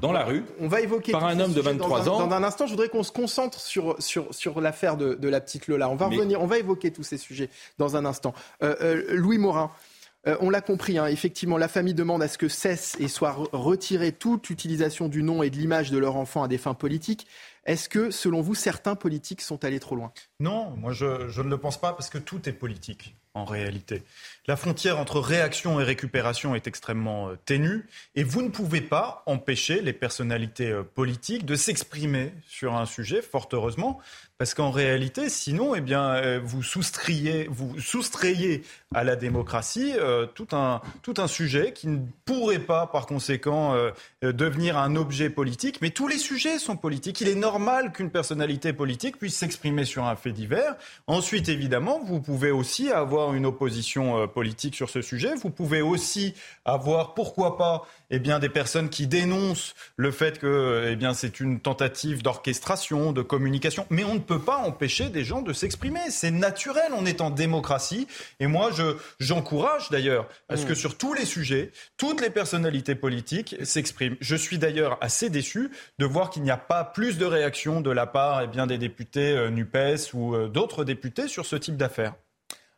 S21: dans la rue
S1: on va évoquer
S21: par un homme de 23 ans.
S1: Dans un instant, je voudrais qu'on se concentre sur, sur, sur l'affaire de, de, la petite Lola. On va revenir, on va évoquer tous ces sujets dans un instant. Euh, euh, Louis Morin. Euh, on l'a compris, hein, effectivement, la famille demande à ce que cesse et soit retirée toute utilisation du nom et de l'image de leur enfant à des fins politiques. Est-ce que, selon vous, certains politiques sont allés trop loin?
S2: Non, moi je, je, ne le pense pas parce que tout est politique en réalité. La frontière entre réaction et récupération est extrêmement euh, ténue et vous ne pouvez pas empêcher les personnalités euh, politiques de s'exprimer sur un sujet, fort heureusement, parce qu'en réalité, sinon, eh bien, euh, vous soustrayez, vous soustrayez à la démocratie euh, tout, un, tout un sujet qui ne pourrait pas, par conséquent, euh, devenir un objet politique. Mais tous les sujets sont politiques. Il est normal qu'une personnalité politique puisse s'exprimer sur un fait divers. Ensuite, évidemment, vous pouvez aussi avoir une opposition politique sur ce sujet. Vous pouvez aussi avoir, pourquoi pas, eh bien, des personnes qui dénoncent le fait que eh bien, c'est une tentative d'orchestration, de communication. Mais on ne peut pas empêcher des gens de s'exprimer. C'est naturel, on est en démocratie. Et moi, je, j'encourage d'ailleurs à ce que mm. sur tous les sujets, toutes les personnalités politiques s'expriment. Je suis d'ailleurs assez déçu de voir qu'il n'y a pas plus de réactions de la part eh bien, des députés euh, NUPES ou euh, d'autres députés sur ce type d'affaires.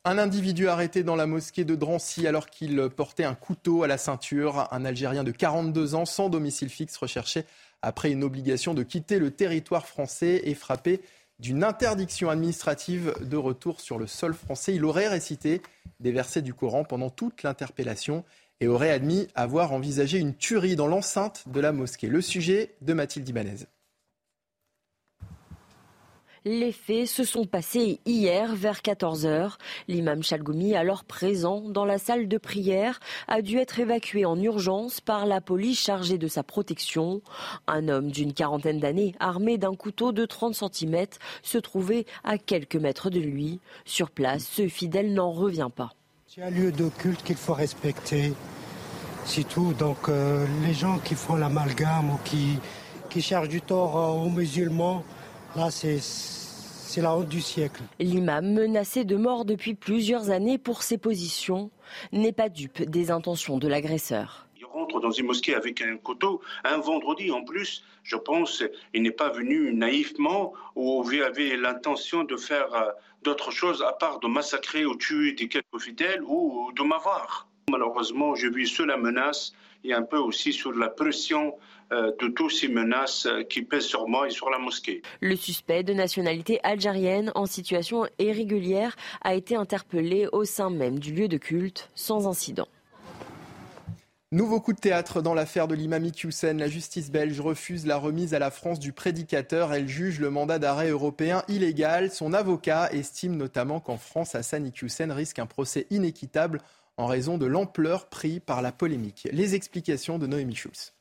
S1: Un individu arrêté dans la mosquée de Drancy alors qu'il portait un couteau à la ceinture. Un Algérien de 42 ans sans domicile fixe recherché après une obligation de quitter le territoire français et frappé d'une interdiction administrative de retour sur le sol français. Il aurait récité des versets du Coran pendant toute l'interpellation et aurait admis avoir envisagé une tuerie dans l'enceinte de la mosquée. Le sujet de Mathilde Ibanez.
S13: Les faits se sont passés hier vers 14h. L'imam Chalgoumi, alors présent dans la salle de prière, a dû être évacué en urgence par la police chargée de sa protection. Un homme d'une quarantaine d'années, armé d'un couteau de 30 cm, se trouvait à quelques mètres de lui. Sur place, ce fidèle n'en revient pas.
S14: C'est un lieu de culte qu'il faut respecter. C'est tout. Donc euh, les gens qui font l'amalgame ou qui, qui du tort euh, aux musulmans, là c'est c'est la honte du siècle.
S13: L'imam, menacé de mort depuis plusieurs années pour ses positions, n'est pas dupe des intentions de l'agresseur.
S15: Il rentre dans une mosquée avec un couteau, un vendredi en plus, je pense, il n'est pas venu naïvement ou il avait l'intention de faire euh, d'autres choses à part de massacrer ou tuer des quelques fidèles ou de m'avoir. Malheureusement, je vis sous la menace et un peu aussi sous la pression euh, de toutes ces menaces euh, qui pèsent sur moi et sur la mosquée.
S13: Le suspect de nationalité algérienne en situation irrégulière a été interpellé au sein même du lieu de culte sans incident.
S1: Nouveau coup de théâtre dans l'affaire de l'imam Hussein. La justice belge refuse la remise à la France du prédicateur. Elle juge le mandat d'arrêt européen illégal. Son avocat estime notamment qu'en France, Hassan Hussein risque un procès inéquitable en raison de l'ampleur prise par la polémique. Les explications de Noémie Schulz.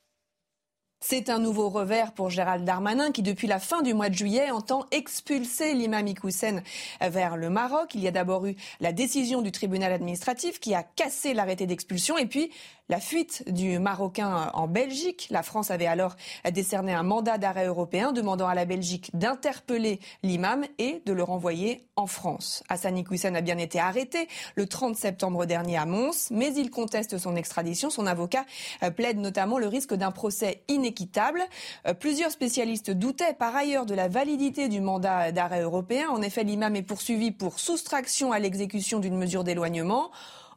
S12: C'est un nouveau revers pour Gérald Darmanin qui, depuis la fin du mois de juillet, entend expulser l'imam Iqoussen vers le Maroc. Il y a d'abord eu la décision du tribunal administratif qui a cassé l'arrêté d'expulsion et puis la fuite du Marocain en Belgique. La France avait alors décerné un mandat d'arrêt européen demandant à la Belgique d'interpeller l'imam et de le renvoyer en France. Hassan Iqoussen a bien été arrêté le 30 septembre dernier à Mons, mais il conteste son extradition. Son avocat euh, plaide notamment le risque d'un procès inéquitable. Euh, plusieurs spécialistes doutaient par ailleurs de la validité du mandat d'arrêt européen. En effet, l'imam est poursuivi pour soustraction à l'exécution d'une mesure d'éloignement.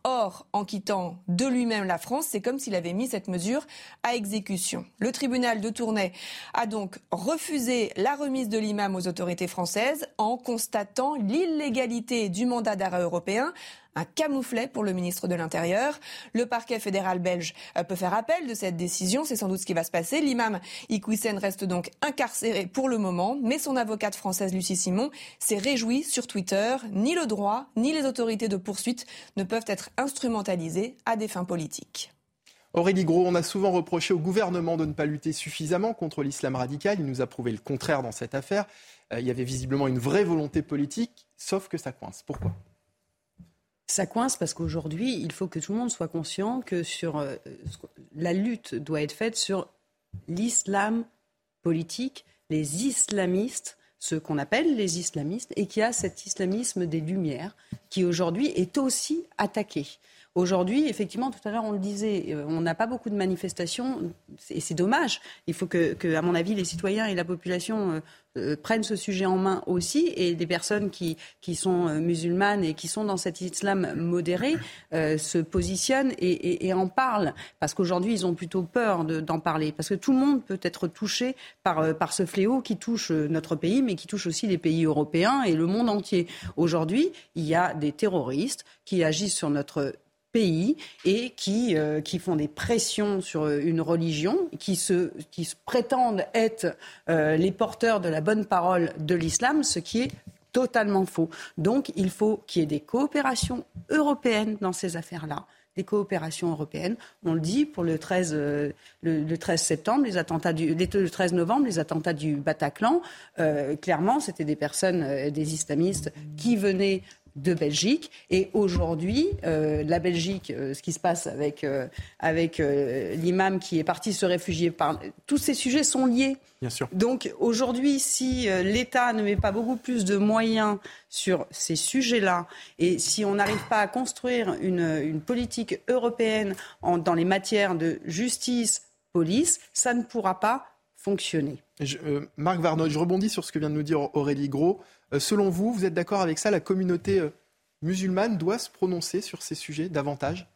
S12: Or, en quittant de lui-même la France, c'est comme s'il avait mis cette mesure à exécution. Le tribunal de Tournai a donc refusé la remise de l'imam aux autorités françaises en constatant l'illégalité du mandat d'arrêt européen un camouflet pour le ministre de l'Intérieur. Le parquet fédéral belge euh, peut faire appel de cette décision, c'est sans doute ce qui va se passer. L'imam Iqwisen reste donc incarcéré pour le moment, mais son avocate française Lucie Simon s'est réjouie sur Twitter. Ni le droit, ni les autorités de poursuite ne peuvent être instrumentalisées à des fins politiques.
S1: Aurélie Gros, on a souvent reproché au gouvernement de ne pas lutter suffisamment contre l'islam radical. Il nous a prouvé le contraire dans cette affaire. Euh, il y avait visiblement une vraie volonté politique, sauf que ça coince. Pourquoi?
S4: Ça coince parce qu'aujourd'hui, il faut que tout le monde soit conscient que sur, euh, la lutte doit être faite sur l'islam politique, les islamistes, ce qu'on appelle les islamistes, et qui a cet islamisme des Lumières qui aujourd'hui est aussi attaqué. Aujourd'hui, effectivement, tout à l'heure, on le disait, euh, on n'a pas beaucoup de manifestations et c'est dommage. Il faut que, à mon avis, les citoyens et la population euh, euh, prennent ce sujet en main aussi et des personnes qui, qui sont musulmanes et qui sont dans cet islam modéré se positionnent et, en parlent. Parce qu'aujourd'hui, ils ont plutôt peur d'en parler. Parce que tout le monde peut être touché par, par ce fléau qui touche notre pays, mais qui touche aussi les pays européens et le monde entier. Aujourd'hui, il y a des terroristes qui agissent sur notre pays et qui, euh, qui font des pressions sur une religion, qui se, qui se prétendent être euh, les porteurs de la bonne parole de l'islam, ce qui est totalement faux. Donc il faut qu'il y ait des coopérations européennes dans ces affaires-là des coopérations européennes. On le dit pour le 13, euh, le, 13 septembre, les attentats du, le 13 novembre, les attentats du Bataclan. clairement, c'était des personnes, des islamistes qui venaient de Belgique. Et aujourd'hui, euh, la Belgique, euh, ce qui se passe avec, euh, avec l'imam qui est parti se réfugier, par... tous ces sujets sont liés.
S1: Bien sûr.
S4: Donc aujourd'hui, si l'État ne met pas beaucoup plus de moyens sur ces sujets-là, et si on n'arrive pas à construire une, une politique européenne en, dans les matières de justice, police, ça ne pourra pas fonctionner.
S1: Marc Varnoy, je rebondis sur ce que vient de nous dire Aurélie Gros. Euh, selon vous, vous êtes d'accord avec ça La communauté euh, musulmane doit se prononcer sur ces sujets davantage?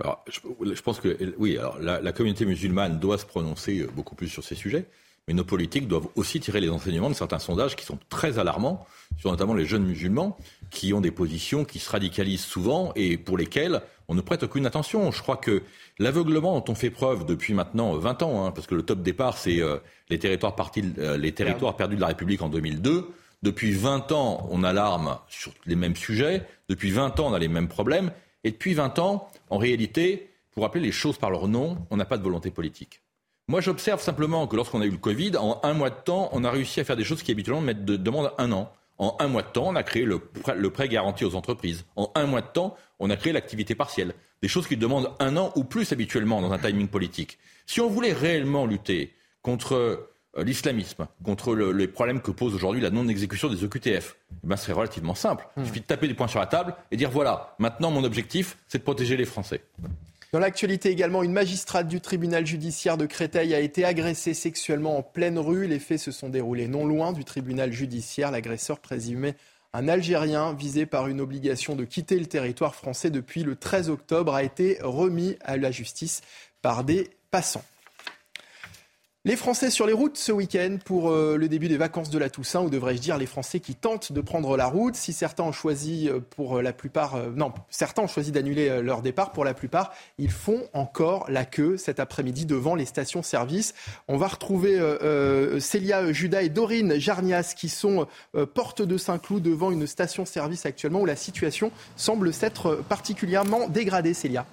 S21: Alors, je, pense que oui, alors la, communauté musulmane doit se prononcer euh, beaucoup plus sur ces sujets, mais nos politiques doivent aussi tirer les enseignements de certains sondages qui sont très alarmants, sur notamment les jeunes musulmans, qui ont des positions qui se radicalisent souvent et pour lesquelles on ne prête aucune attention. Je crois que l'aveuglement dont on fait preuve depuis maintenant 20 ans, hein, parce que le top départ, c'est les territoires, partis, les territoires perdus de la République en 2002, depuis 20 ans, on alarme sur les mêmes sujets. Depuis 20 ans, on a les mêmes problèmes. Et depuis 20 ans, en réalité, pour appeler les choses par leur nom, on n'a pas de volonté politique. Moi, j'observe simplement que lorsqu'on a eu le Covid, en un mois de temps, on a réussi à faire des choses qui habituellement demandent un an. En un mois de temps, on a créé le prêt, le prêt garanti aux entreprises. En un mois de temps, on a créé l'activité partielle. Des choses qui demandent un an ou plus habituellement dans un timing politique. Si on voulait réellement lutter contre l'islamisme, contre les problèmes que pose aujourd'hui la non-exécution des EQTF, eh ben, c'est relativement simple. Il suffit de taper des points sur la table et dire voilà, maintenant mon objectif, c'est de protéger les Français.
S1: Dans l'actualité également, une magistrate du tribunal judiciaire de Créteil a été agressée sexuellement en pleine rue. Les faits se sont déroulés non loin du tribunal judiciaire. L'agresseur présumé un Algérien visé par une obligation de quitter le territoire français depuis le 13 octobre a été remis à la justice par des passants. Les Français sur les routes ce week-end pour euh, le début des vacances de la Toussaint, ou devrais-je dire les Français qui tentent de prendre la route. Si certains ont choisi euh, pour euh, la plupart, non, certains ont choisi d'annuler leur départ, pour la plupart, ils font encore la queue cet après-midi devant les stations-service. On va retrouver Célia Judas et Dorine Jarnias qui sont portes de Saint-Cloud devant une station-service actuellement où la situation semble s'être particulièrement dégradée, Célia.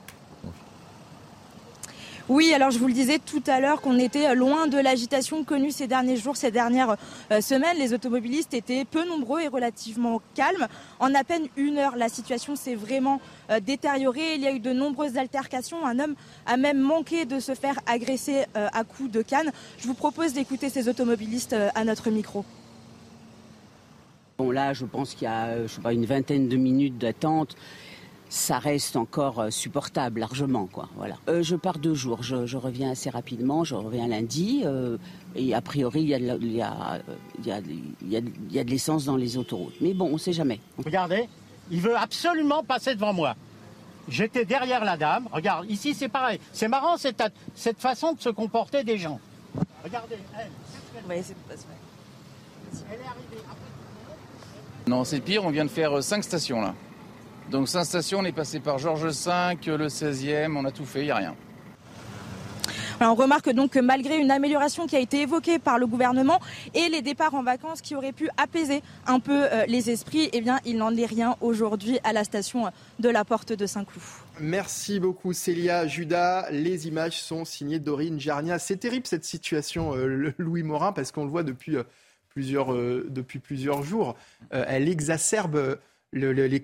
S10: Oui, alors je vous le disais tout à l'heure qu'on était loin de l'agitation connue ces derniers jours, ces dernières euh, semaines. Les automobilistes étaient peu nombreux et relativement calmes. En à peine une heure, la situation s'est vraiment euh, détériorée. Il y a eu de nombreuses altercations. Un homme a même manqué de se faire agresser euh, à coups de canne. Je vous propose d'écouter ces automobilistes à notre micro.
S22: Bon là, je pense qu'il y a pas, une vingtaine de minutes d'attente ça reste encore euh, supportable largement. Quoi, voilà. Euh, je pars deux jours, je, reviens assez rapidement, je reviens lundi, euh, et a priori il y a, il y a, il y a, il y a de l'essence dans les autoroutes. Mais bon, on ne sait jamais.
S23: Regardez, il veut absolument passer devant moi. J'étais derrière la dame, regarde, ici c'est pareil. C'est marrant cette, cette façon de se comporter des gens. Regardez, elle, elle
S24: est arrivée Non, c'est pire, on vient de faire cinq stations là. Donc cinq stations, on est passé par Georges V, le 16e, on a tout fait, il n'y a rien.
S10: on remarque donc que malgré une amélioration qui a été évoquée par le gouvernement et les départs en vacances qui auraient pu apaiser un peu euh, les esprits, eh bien, il n'en est rien aujourd'hui à la station de la Porte de Saint-Cloud.
S1: Merci beaucoup Célia Judas. Les images sont signées Dorine Jarnia. C'est terrible cette situation, euh, Louis Morin, parce qu'on le voit depuis, euh, plusieurs, depuis plusieurs jours. elle exacerbe les,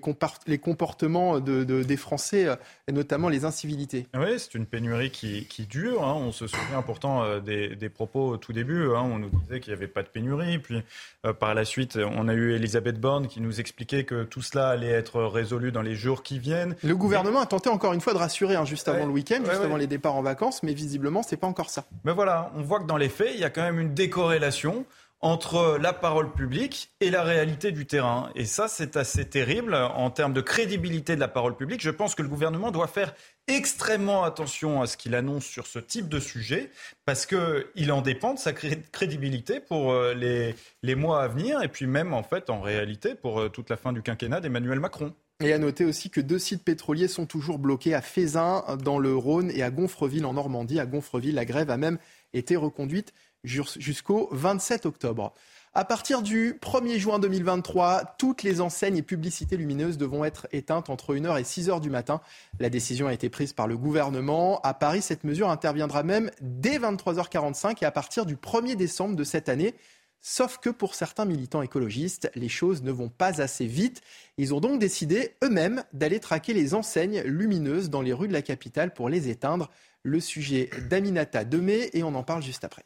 S1: comportements des Français, euh, et notamment les incivilités.
S2: Oui, c'est une pénurie qui, dure. Hein. On se souvient pourtant euh, des, propos au tout début. Hein. On nous disait qu'il n'y avait pas de pénurie. Puis euh, par la suite, on a eu Elisabeth Borne qui nous expliquait que tout cela allait être résolu dans les jours qui viennent.
S1: Le gouvernement a tenté encore une fois de rassurer hein, juste avant le week-end, juste avant les départs en vacances, mais visiblement, c'est pas encore ça.
S2: Mais voilà, on voit que dans les faits, il y a quand même une décorrélation entre la parole publique et la réalité du terrain. Et ça, c'est assez terrible en termes de crédibilité de la parole publique. Je pense que le gouvernement doit faire extrêmement attention à ce qu'il annonce sur ce type de sujet, parce qu'il en dépend de sa crédibilité pour euh, les, les mois à venir, et puis même en fait, en réalité, pour euh, toute la fin du quinquennat d'Emmanuel Macron.
S1: Et à noter aussi que deux sites pétroliers sont toujours bloqués à Fézin, dans le Rhône, et à Gonfreville, en Normandie. À Gonfreville, la grève a même été reconduite jusqu'au 27 octobre. À partir du 1er juin 2023, toutes les enseignes et publicités lumineuses devront être éteintes entre 1h et 6h du matin. La décision a été prise par le gouvernement. À Paris, cette mesure interviendra même dès 23h45 et à partir du 1er décembre de cette année. Sauf que pour certains militants écologistes, les choses ne vont pas assez vite. Ils ont donc décidé eux-mêmes d'aller traquer les enseignes lumineuses dans les rues de la capitale pour les éteindre. Le sujet d'Aminata Demé et on en parle juste après.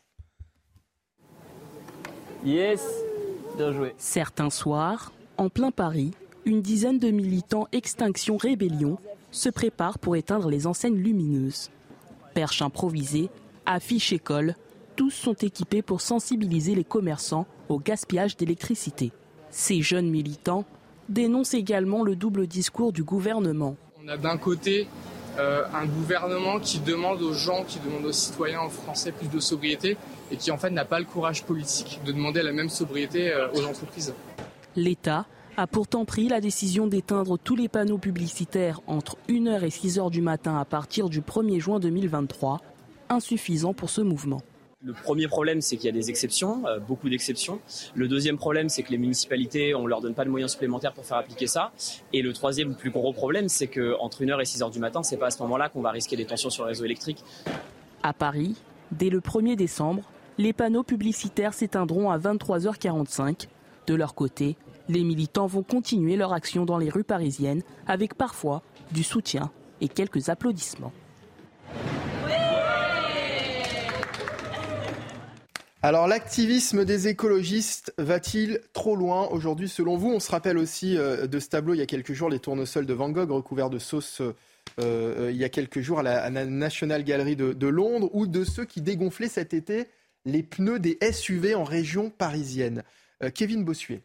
S25: Yes, bien joué. Certains soirs, en plein Paris, une dizaine de militants Extinction Rébellion se préparent pour éteindre les enseignes lumineuses. Perches improvisées, affiches écoles, tous sont équipés pour sensibiliser les commerçants au gaspillage d'électricité. Ces jeunes militants dénoncent également le double discours du gouvernement.
S26: On a d'un côté euh, un gouvernement qui demande aux gens, qui demande aux citoyens, français plus de sobriété et qui en fait n'a pas le courage politique de demander la même sobriété euh, aux entreprises.
S25: L'État a pourtant pris la décision d'éteindre tous les panneaux publicitaires entre 1h et 6h du matin à partir du 1er juin 2023, insuffisant pour ce mouvement.
S27: Le premier problème, c'est qu'il y a des exceptions, euh, beaucoup d'exceptions. Le deuxième problème, c'est que les municipalités, on leur donne pas de moyens supplémentaires pour faire appliquer ça. Et le troisième, plus gros problème, c'est qu'entre 1h et 6h du matin, c'est pas à ce moment-là qu'on va risquer des tensions sur le réseau électrique.
S25: À Paris, dès le 1er décembre, les panneaux publicitaires s'éteindront à 23h45. De leur côté, les militants vont continuer leur action dans les rues parisiennes avec parfois du soutien et quelques applaudissements.
S1: Alors l'activisme des écologistes va-t-il trop loin aujourd'hui selon vous? On se rappelle aussi euh, de ce tableau il y a quelques jours, les tournesols de Van Gogh recouverts de sauce euh, euh, il y a quelques jours à la, National Gallery de, Londres ou de ceux qui dégonflaient cet été les pneus des SUV en région parisienne. Kevin Bossuet.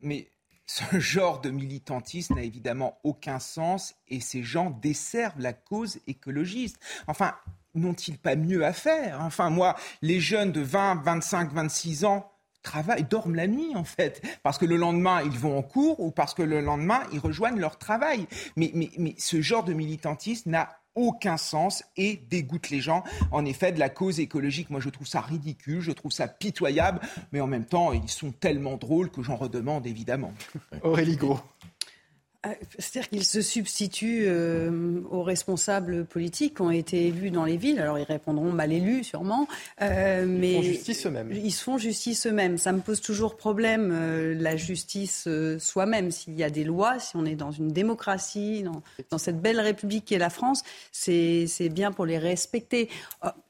S11: Mais ce genre de militantisme n'a évidemment aucun sens et ces gens desservent la cause écologiste. Enfin, n'ont-ils pas mieux à faire? Enfin, moi, les jeunes de 20, 25, 26 ans travaillent, dorment la nuit en fait, parce que le lendemain ils vont en cours ou parce que le lendemain ils rejoignent leur travail. Mais, mais, mais ce genre de militantisme n'a aucun sens et dégoûte les gens. En effet, de la cause écologique, moi je trouve ça ridicule, je trouve ça pitoyable, mais en même temps ils sont tellement drôles que j'en redemande évidemment.
S1: Aurélie Gros.
S4: Euh, c'est-à-dire qu'ils se substituent euh, aux responsables politiques qui ont été élus dans les villes. Alors ils répondront mal élus sûrement,
S1: euh, mais ils font justice eux-mêmes.
S4: Ils se font justice eux-mêmes. Ça me pose toujours problème la justice soi-même. S'il y a des lois, si on est dans une démocratie, dans, dans cette belle république qui est la France, c'est bien pour les respecter.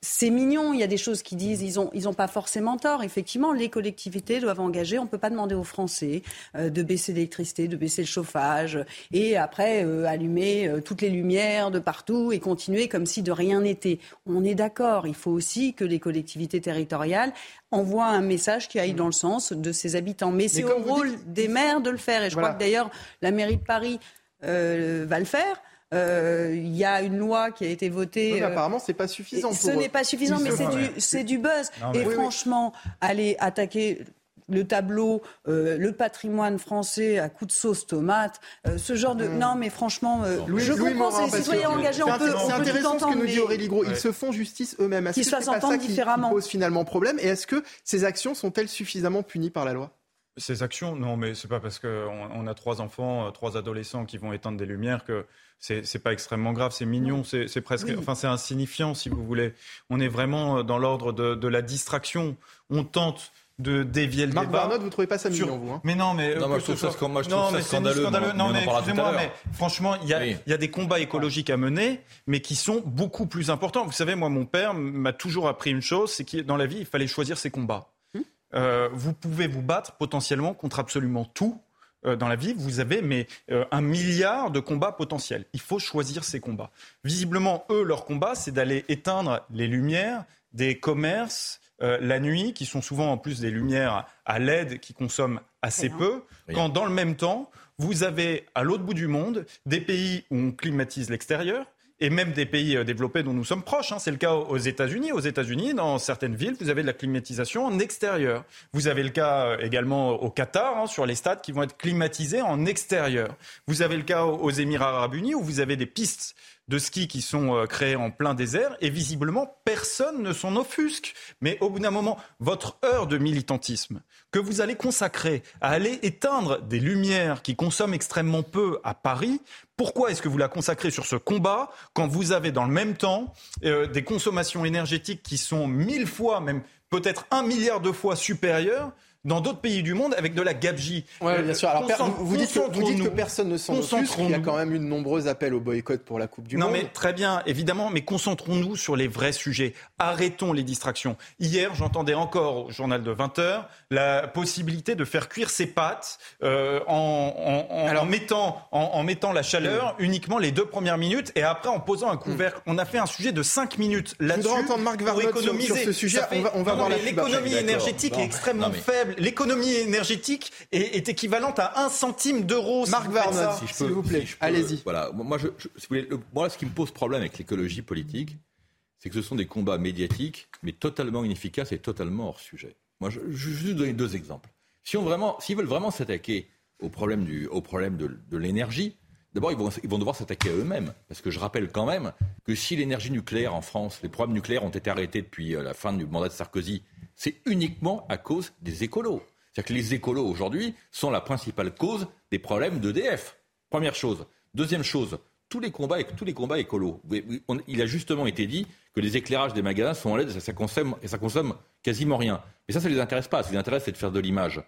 S4: c'est mignon. Il y a des choses qui disent ils ont ils ont pas forcément tort. Effectivement, les collectivités doivent engager. On peut pas demander aux Français de baisser l'électricité, de baisser le chauffage et après euh, allumer euh, toutes les lumières de partout et continuer comme si de rien n'était. On est d'accord, il faut aussi que les collectivités territoriales envoient un message qui aille dans le sens de ses habitants. Mais, c'est au rôle des maires de le faire. Et je crois que d'ailleurs la mairie de Paris euh, va le faire. Il y a une loi qui a été votée.
S1: Oui, apparemment, c'est pas suffisant.
S4: Ce n'est pas suffisant, mais c'est du, du, buzz. et franchement, aller attaquer le tableau, euh, le patrimoine français à coup de sauce tomate, euh, ce genre de... Hmm. Non, mais franchement, euh, je comprends, c'est les citoyens engagés, on peut
S1: C'est intéressant ce que nous dit Aurélie Gros. Ils se font justice eux-mêmes. Est-ce que c'est pas ça qui, pose finalement problème Et est-ce que ces actions sont-elles suffisamment punies par la loi?
S2: Ces actions, non, mais c'est pas parce qu'on on a trois enfants, trois adolescents qui vont éteindre des lumières que c'est pas extrêmement grave, c'est mignon, c'est presque, enfin c'est insignifiant si vous voulez. On est vraiment dans l'ordre de, de, la distraction. On tente de dévier le
S1: Marc
S2: débat.
S1: Marc vous trouvez pas ça mignon, vous hein
S2: Mais non, mais
S21: non, moi, je trouve ça, moi, je trouve non, ça scandaleux. scandaleux.
S2: Non, mais excusez-moi, mais franchement, il y, a, y a des combats écologiques à mener, mais qui sont beaucoup plus importants. Vous savez, moi, mon père m'a toujours appris une chose, c'est que dans la vie, il fallait choisir ses combats. Hmm euh, vous pouvez vous battre potentiellement contre absolument tout euh, dans la vie, vous avez mais euh, un milliard de combats potentiels. Il faut choisir ces combats. Visiblement, eux, leur combat, c'est d'aller éteindre les lumières des commerces, euh, la nuit, qui sont souvent en plus des lumières à LED qui consomment assez peu, quand dans le même temps, vous avez à l'autre bout du monde des pays où on climatise l'extérieur, et même des pays euh, développés dont nous sommes proches. Hein. C'est le cas aux États-Unis. Aux États-Unis, dans certaines villes, vous avez de la climatisation en extérieur. Vous avez le cas euh, également au Qatar, hein, sur les stades qui vont être climatisés en extérieur. Vous avez le cas aux Émirats arabes unis, où vous avez des pistes de ski qui sont euh, créés en plein désert et visiblement personne ne s'en offusque. Mais au bout d'un moment, votre heure de militantisme que vous allez consacrer à aller éteindre des lumières qui consomment extrêmement peu à Paris, pourquoi est-ce que vous la consacrez sur ce combat quand vous avez dans le même temps euh, des consommations énergétiques qui sont mille fois, même peut-être un milliard de fois supérieures dans d'autres pays du monde avec de la gabegie.
S1: Oui, bien sûr. Alors, vous, dites que, vous dites que personne ne s'en offusque. Il y a quand même eu de nombreux appels au boycott pour la Coupe du
S2: Monde.
S1: Non,
S2: mais très bien, évidemment, mais concentrons-nous sur les vrais sujets. Arrêtons les distractions. Hier, j'entendais encore au journal de 20 h la possibilité de faire cuire ses pâtes euh, en, en, en, mettant, en, mettant la chaleur uniquement les deux premières minutes et après en posant un couvercle. On a fait un sujet de 5 minutes là-dessus.
S1: Je voudrais entendre Marc Varnot sur, sur, ce sujet. on va, on va voir
S2: L'économie énergétique est extrêmement faible l'économie énergétique est, équivalente à 1 centime d'euro.
S1: Marc Varnot, s'il vous plaît, allez-y.
S21: Voilà, moi, je, moi, ce qui me pose problème avec l'écologie politique, c'est que ce sont des combats médiatiques, mais totalement inefficaces et totalement hors sujet. Moi, je, je vais juste donner deux exemples. Si on vraiment, s'ils veulent vraiment s'attaquer au problème, du, au problème de, de l'énergie, D'abord, ils vont, devoir s'attaquer à eux-mêmes. Parce que je rappelle quand même que si l'énergie nucléaire en France, les programmes nucléaires ont été arrêtés depuis euh, la fin du mandat de Sarkozy c'est uniquement à cause des écolos. C'est-à-dire que les écolos aujourd'hui sont la principale cause des problèmes d'EDF. Première chose. Deuxième chose, tous les combats, tous les combats écolos. il a justement été dit que les éclairages des magasins sont en LED et ça consomme, et ça consomme quasiment rien. Mais ça, ça ne les intéresse pas. Ce qui les intéresse, c'est de faire de l'image.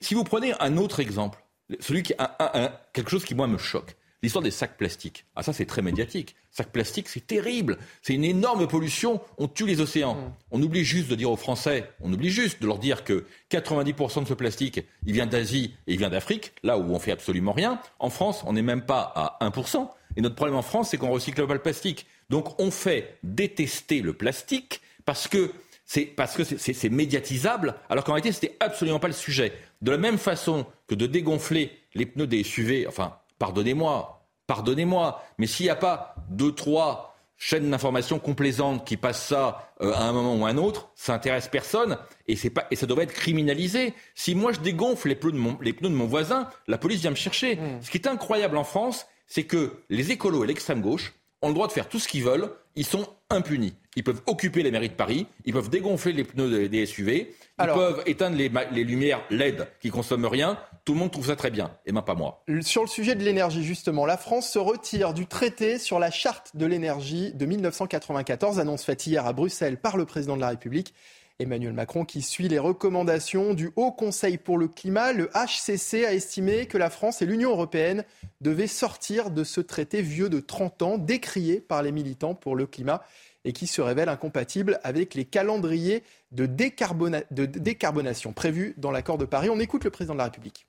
S21: Si vous prenez un autre exemple, celui qui a quelque chose qui moi me choque, L'histoire des sacs plastiques. Ah ça c'est très médiatique. Sacs plastiques c'est terrible. C'est une énorme pollution. On tue les océans. Mm. On oublie juste de dire aux Français, on oublie juste de leur dire que 90% de ce plastique, il vient d'Asie et il vient d'Afrique, là où on fait absolument rien. En France, on n'est même pas à 1%. Et notre problème en France, c'est qu'on recycle pas le plastique. Donc on fait détester le plastique parce que c'est parce que c'est médiatisable, alors qu'en réalité, c'était absolument pas le sujet. De la même façon que de dégonfler les pneus des SUV, enfin, pardonnez-moi, pardonnez-moi, mais s'il n'y a pas deux, trois chaînes d'information complaisantes qui passent ça euh, à un moment ou à un autre, ça intéresse personne et, c'est pas, et ça devrait être criminalisé. Si moi je dégonfle les pneus de mon, les pneus de mon voisin, la police vient me chercher. Hmm. Ce qui est incroyable en France, c'est que les écolos et l'extrême gauche ont le droit de faire tout ce qu'ils veulent. Ils sont impunis. Ils peuvent occuper les mairies de Paris, ils peuvent dégonfler les pneus des SUV, ils peuvent éteindre les, les, lumières LED qui consomment rien. Tout le monde trouve ça très bien, et même pas moi.
S1: Sur le sujet de l'énergie, justement, la France se retire du traité sur la charte de l'énergie de 1994, annonce faite hier à Bruxelles par le président de la République. Emmanuel Macron, qui suit les recommandations du Haut Conseil pour le climat, le HCC a estimé que la France et l'Union européenne devaient sortir de ce traité vieux de 30 ans, décrié par les militants pour le climat et qui se révèle incompatible avec les calendriers de, de décarbonation prévus dans l'accord de Paris. On écoute le président de la République.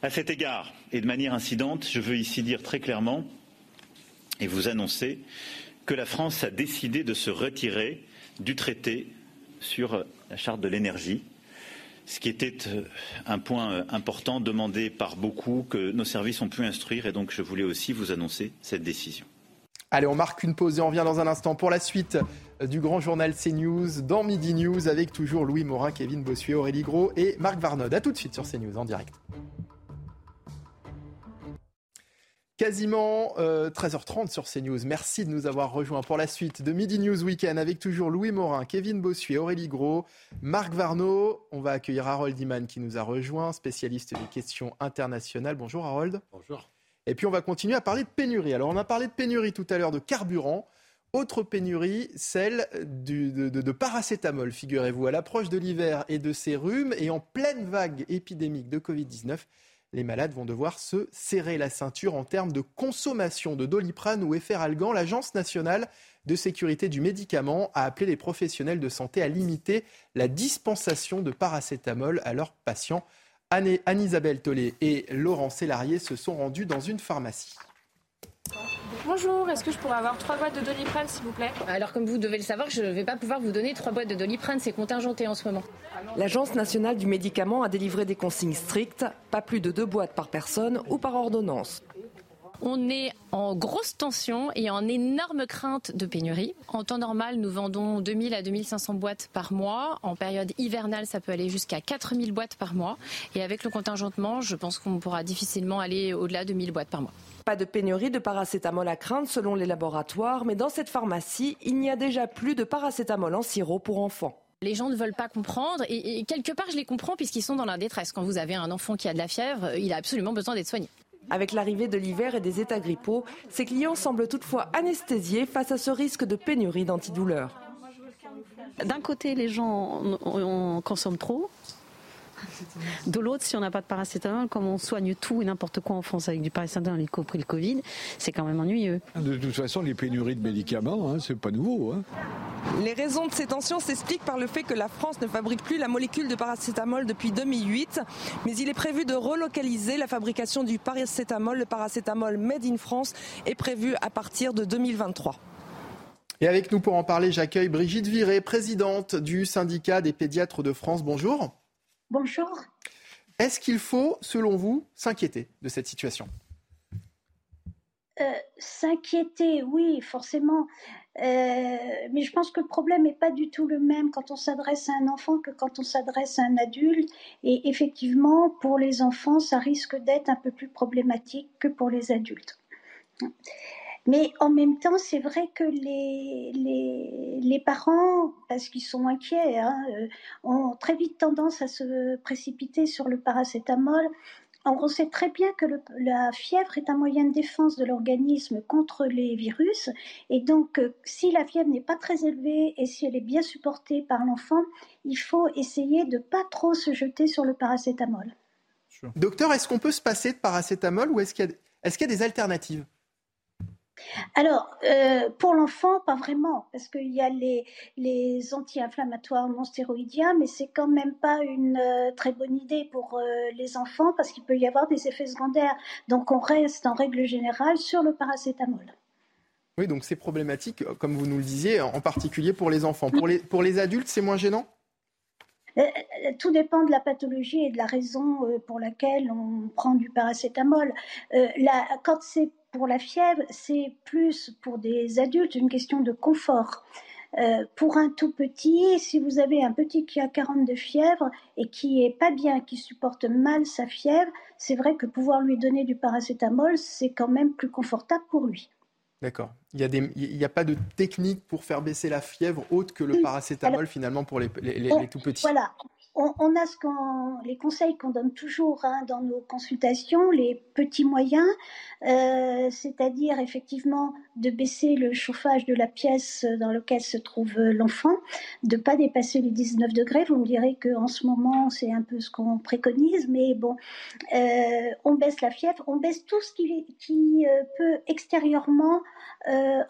S28: À cet égard, et de manière incidente, je veux ici dire très clairement et vous annoncer que la France a décidé de se retirer du traité sur la charte de l'énergie, ce qui était euh, un point euh, important demandé par beaucoup que nos services ont pu instruire et donc je voulais aussi vous annoncer cette décision.
S1: Allez, on marque une pause et on revient dans un instant pour la suite euh, du grand journal CNews dans Midi News avec toujours Louis Morin, Kevin Bossuet, Aurélie Gros et Marc Varnod. A tout de suite sur CNews en direct. Quasiment 13h30 euh, sur CNews. Merci de nous avoir rejoints pour la suite de Midi News Weekend avec toujours Louis Morin, Kevin Bossuet, Aurélie Gros, Marc Varno. On va accueillir Harold Iman qui nous a rejoint, spécialiste des questions internationales. Bonjour Harold.
S29: Bonjour.
S1: Et puis on va continuer à parler de pénurie. Alors on a parlé de pénurie tout à l'heure de carburant. Autre pénurie, celle de, de, paracétamol, figurez-vous. À l'approche de l'hiver et de ses rhumes et en pleine vague épidémique de Covid-19, les malades vont devoir se serrer la ceinture en termes de consommation de doliprane ou efferalgan. L'Agence nationale de sécurité du médicament a appelé les professionnels de santé à limiter la dispensation de paracétamol à leurs patients. Anne-Isabelle Tollet et Laurent Sélarié se sont rendus dans une pharmacie.
S30: Bonjour, est-ce que je pourrais avoir trois boîtes de doliprane s'il vous plaît
S31: Alors comme vous devez le savoir, je ne vais pas pouvoir vous donner trois boîtes de doliprane, c'est contingenté en ce moment.
S32: L'Agence nationale du médicament a délivré des consignes strictes, pas plus de deux boîtes par personne ou par ordonnance.
S31: On est en grosse tension et en énorme crainte de pénurie. En temps normal, nous vendons 2000 à 2500 boîtes par mois. En période hivernale, ça peut aller jusqu'à 4000 boîtes par mois. Et avec le contingentement, je pense qu'on pourra difficilement aller au-delà de 1000 boîtes par mois.
S32: Pas de pénurie de paracétamol à craindre selon les laboratoires, mais dans cette pharmacie, il n'y a déjà plus de paracétamol en sirop pour enfants.
S31: Les gens ne veulent pas comprendre et, quelque part je les comprends puisqu'ils sont dans la détresse. Quand vous avez un enfant qui a de la fièvre, il a absolument besoin d'être soigné.
S32: Avec l'arrivée de l'hiver et des états grippaux, ses clients semblent toutefois anesthésiés face à ce risque de pénurie d'antidouleurs.
S20: D'un côté, les gens en consomment trop, de l'autre, si on n'a pas de paracétamol, comme on soigne tout et n'importe quoi en France avec du paracétamol, y compris le Covid, c'est quand même ennuyeux.
S29: De toute façon, les pénuries de médicaments, hein, c'est pas nouveau. Hein.
S32: Les raisons de ces tensions s'expliquent par le fait que la France ne fabrique plus la molécule de paracétamol depuis 2008, mais il est prévu de relocaliser la fabrication du paracétamol. Le paracétamol Made in France est prévu à partir de 2023.
S1: Et avec nous pour en parler, j'accueille Brigitte Viré, présidente du syndicat des pédiatres de France. Bonjour.
S33: Bonjour.
S1: Est-ce qu'il faut, selon vous, s'inquiéter de cette situation?
S33: Euh, S'inquiéter, oui, forcément. Euh, mais je pense que le problème n'est pas du tout le même quand on s'adresse à un enfant que quand on s'adresse à un adulte. Et effectivement, pour les enfants, ça risque d'être un peu plus problématique que pour les adultes. Mais en même temps, c'est vrai que les, les, parents, parce qu'ils sont inquiets, hein, euh, ont très vite tendance à se précipiter sur le paracétamol. on sait très bien que la fièvre est un moyen de défense de l'organisme contre les virus. Et donc, euh, si la fièvre n'est pas très élevée et si elle est bien supportée par l'enfant, il faut essayer de pas trop se jeter sur le paracétamol.
S1: Docteur, est-ce qu'on peut se passer de paracétamol ou est-ce qu'il y a des alternatives?
S33: Alors, euh, pour l'enfant, pas vraiment, parce qu'il y a les, les anti-inflammatoires non stéroïdiens, mais c'est quand même pas une euh, très bonne idée pour euh, les enfants, parce qu'il peut y avoir des effets secondaires. Donc, on reste en règle générale sur le paracétamol.
S1: Oui, donc c'est problématique, comme vous nous le disiez, en particulier pour les enfants. Pour les, pour les adultes, c'est moins gênant?
S33: Tout dépend de la pathologie et de la raison pour laquelle on prend du paracétamol. quand c'est pour la fièvre, c'est plus pour des adultes une question de confort. Euh, pour un tout petit, si vous avez un petit qui a 40 de fièvre et qui est pas bien, qui supporte mal sa fièvre, c'est vrai que pouvoir lui donner du paracétamol, c'est quand même plus confortable pour lui.
S1: D'accord. Il n'y a, a, pas de technique pour faire baisser la fièvre autre que le paracétamol finalement pour les, les tout petits.
S33: Voilà on, a ce les conseils qu'on donne toujours hein, dans nos consultations, les petits moyens, euh, c'est-à-dire effectivement de baisser le chauffage de la pièce dans laquelle se trouve l'enfant, de ne pas dépasser les 19 degrés. Vous me direz qu'en ce moment, c'est un peu ce qu'on préconise, mais bon, euh, on baisse la fièvre, on baisse tout ce qui, qui euh, peut extérieurement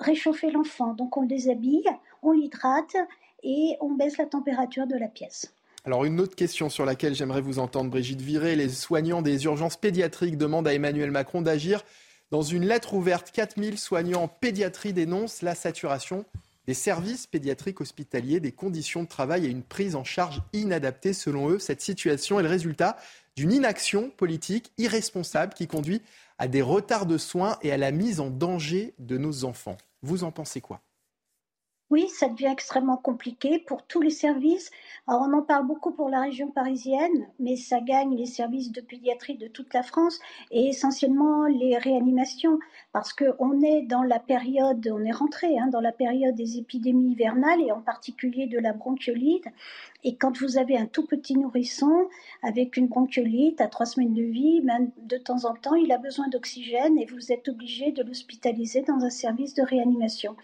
S33: réchauffer l'enfant. Donc on le déshabille, on l'hydrate et on baisse la température de la pièce.
S1: Alors une autre question sur laquelle j'aimerais vous entendre, Brigitte Viré. Les soignants des urgences pédiatriques demandent à Emmanuel Macron d'agir. Dans une lettre ouverte, 4000 soignants en pédiatrie dénoncent la saturation des services pédiatriques hospitaliers, des conditions de travail et une prise en charge inadaptée. Selon eux, cette situation est le résultat d'une inaction politique irresponsable qui conduit à des retards de soins et à la mise en danger de nos enfants. Vous en pensez quoi?
S33: Oui, ça devient extrêmement compliqué pour tous les services. Alors, on en parle beaucoup pour la région parisienne, mais ça gagne les services de pédiatrie de toute la France et essentiellement les réanimations, parce qu'on est dans la période, on est rentré hein, dans la période des épidémies hivernales et en particulier de la bronchiolite. Et quand vous avez un tout petit nourrisson avec une bronchiolite à trois semaines de vie, même de temps en temps, il a besoin d'oxygène et vous êtes obligé de l'hospitaliser dans un service de réanimation.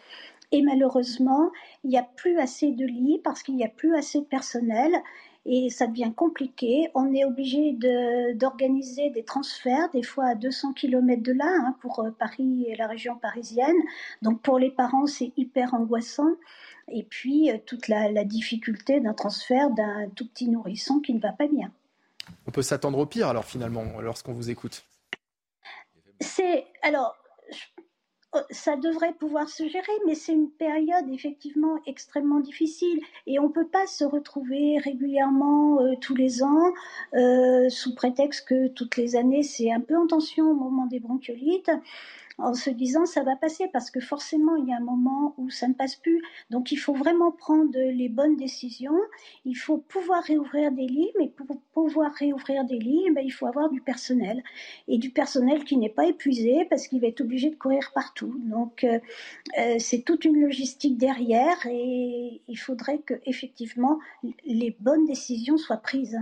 S33: Et malheureusement, il n'y a plus assez de lits parce qu'il n'y a plus assez de personnel et ça devient compliqué. On est obligé d'organiser des transferts, des fois à 200 km de là, hein, pour euh, Paris et la région parisienne. Donc pour les parents, c'est hyper angoissant. Et puis euh, toute la, la difficulté d'un transfert d'un tout petit nourrisson qui ne va pas bien.
S1: On peut s'attendre au pire alors finalement lorsqu'on vous écoute.
S33: C'est alors ça devrait pouvoir se gérer, mais c'est une période effectivement extrêmement difficile et on ne peut pas se retrouver régulièrement euh, tous les ans euh, sous prétexte que toutes les années c'est un peu en tension au moment des bronchiolites en se disant ça va passer parce que forcément il y a un moment où ça ne passe plus. Donc il faut vraiment prendre les bonnes décisions. Il faut pouvoir réouvrir des lits, mais pour pouvoir réouvrir des lits, ben, il faut avoir du personnel et du personnel qui n'est pas épuisé parce qu'il va être obligé de courir partout. Donc euh, euh, c'est toute une logistique derrière et il faudrait que effectivement les bonnes décisions soient prises.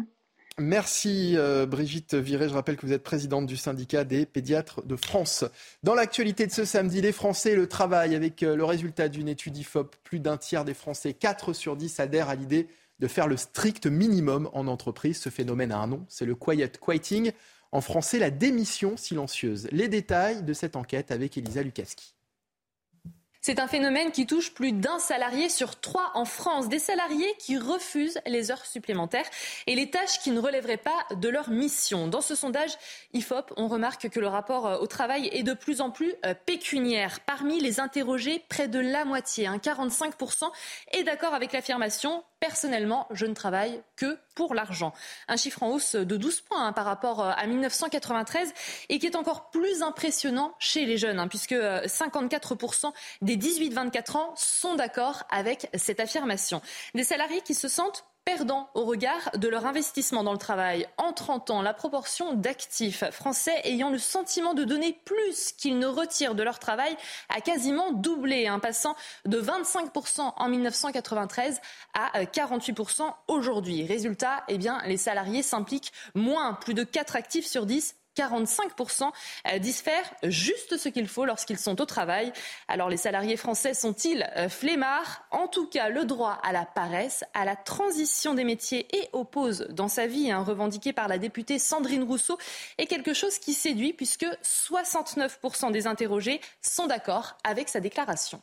S1: Merci euh, Brigitte Viré. Je rappelle que vous êtes présidente du syndicat des pédiatres de France. Dans l'actualité de ce samedi, les Français le travail, avec euh, le résultat d'une étude IFOP, plus d'un tiers des Français, 4 sur 10, adhèrent à l'idée de faire le strict minimum en entreprise. Ce phénomène a un nom, c'est le quiet quitting. En français, la démission silencieuse. Les détails de cette enquête avec Elisa Lukaski.
S16: C'est un phénomène qui touche plus d'un salarié sur trois en France. Des salariés qui refusent les heures supplémentaires et les tâches qui ne relèveraient pas de leur mission. Dans ce sondage IFOP, on remarque que le rapport euh, au travail est de plus en plus euh, pécuniaire. Parmi les interrogés, près de la moitié, 45%, est d'accord avec l'affirmation Personnellement, je ne travaille que pour l'argent. Un chiffre en hausse de 12 points hein, par rapport euh, à 1993 et qui est encore plus impressionnant chez les jeunes, hein, puisque 54% des 18-24 ans sont d'accord avec cette affirmation. Des salariés qui se sentent perdant au regard de leur investissement dans le travail. En 30 ans, la proportion d'actifs français ayant le sentiment de donner plus qu'ils ne retirent de leur travail a quasiment doublé, hein, passant de 25% en 1993 à 48% aujourd'hui. Résultat, eh bien, les salariés s'impliquent moins, plus de 4 actifs sur 10 45% euh, disent faire juste ce qu'il faut lorsqu'ils sont au travail. Alors les salariés français sont-ils euh, flemmards? En tout cas, le droit à la paresse, à la transition des métiers et aux pauses dans sa vie, hein, revendiqué par la députée Sandrine Rousseau, est quelque chose qui séduit puisque 69% des interrogés sont d'accord avec sa déclaration.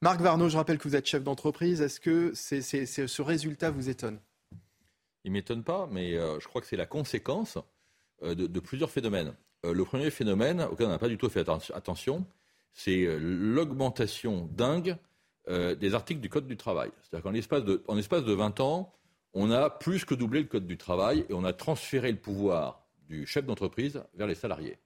S1: Marc Varnaud, je rappelle que vous êtes chef d'entreprise. Est-ce que ce résultat vous étonne?
S21: Il ne m'étonne pas, mais euh, je crois que c'est la conséquence euh, de, plusieurs phénomènes. Euh, le premier phénomène, auquel on n'a pas du tout fait attention, c'est euh, l'augmentation dingue des articles du Code du travail. C'est-à-dire qu'en l'espace de, de 20 ans, on a plus que doublé le Code du travail et on a transféré le pouvoir du chef d'entreprise vers les salariés.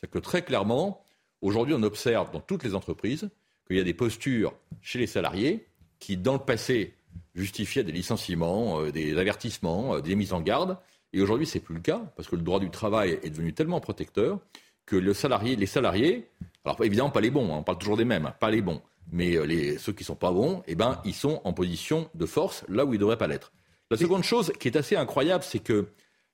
S21: C'est que très clairement, aujourd'hui, on observe dans toutes les entreprises qu'il y a des postures chez les salariés qui, dans le passé, justifiaient des licenciements, des avertissements, des mises en garde, et aujourd'hui, ce n'est plus le cas, parce que le droit du travail est devenu tellement protecteur que le salarié, les salariés Alors évidemment pas les bons, hein, on parle toujours des mêmes, hein, pas les bons. Mais euh, les, ceux qui sont pas bons, eh ben, ils sont en position de force là où ils ne devraient pas l'être. La seconde chose qui est assez incroyable, c'est que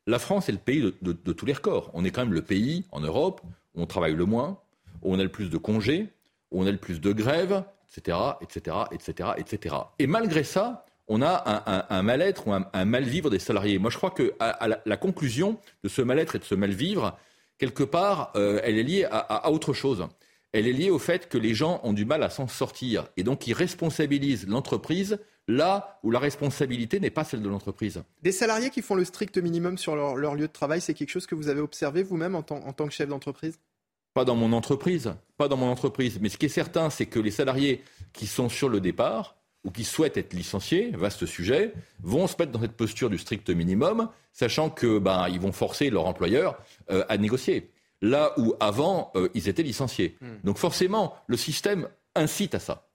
S21: la France est le pays de, de, tous les records. On est quand même le pays en Europe où on travaille le moins, où on a le plus de congés, où on a le plus de grèves, etc., etc., etc., etc. Et malgré ça, on a un, mal-être ou un, mal-vivre des salariés. Moi, je crois que à, la, conclusion de ce mal-être et de ce mal-vivre, quelque part, euh, elle est liée à, autre chose. Elle est liée au fait que les gens ont du mal à s'en sortir et donc ils responsabilisent l'entreprise là où la responsabilité n'est pas celle de l'entreprise.
S1: Des salariés qui font le strict minimum sur leur, lieu de travail, c'est quelque chose que vous avez observé vous-même en, en tant que chef d'entreprise?
S21: Pas dans mon entreprise, pas dans mon entreprise. Mais ce qui est certain, c'est que les salariés qui sont sur le départ, ou qui souhaitent être licenciés, vaste sujet, vont se mettre dans cette posture du strict minimum, sachant que ben, ils vont forcer leur employeur euh, à négocier. Là où avant, euh, ils étaient licenciés. Hmm. Donc forcément, le système incite à ça.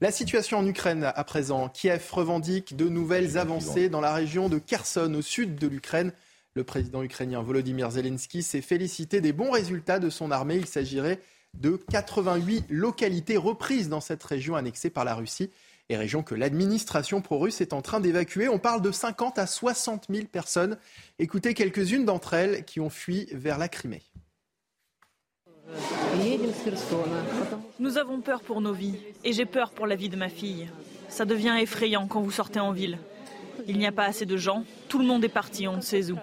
S1: La situation en Ukraine à présent. Kiev revendique de nouvelles avancées dans la région de Kherson, au sud de l'Ukraine. Le président ukrainien Volodymyr Zelensky s'est félicité des bons résultats de son armée. Il s'agirait de 88 localités reprises dans cette région annexée par la Russie et région que l'administration pro-russe est en train d'évacuer. On parle de 50 à 60 000 personnes. Écoutez quelques-unes d'entre elles qui ont fui vers la Crimée.
S34: Nous avons peur pour nos vies et j'ai peur pour la vie de ma fille. Ça devient effrayant quand vous sortez en ville. Il n'y a pas assez de gens, tout le monde est parti, on ne sait où.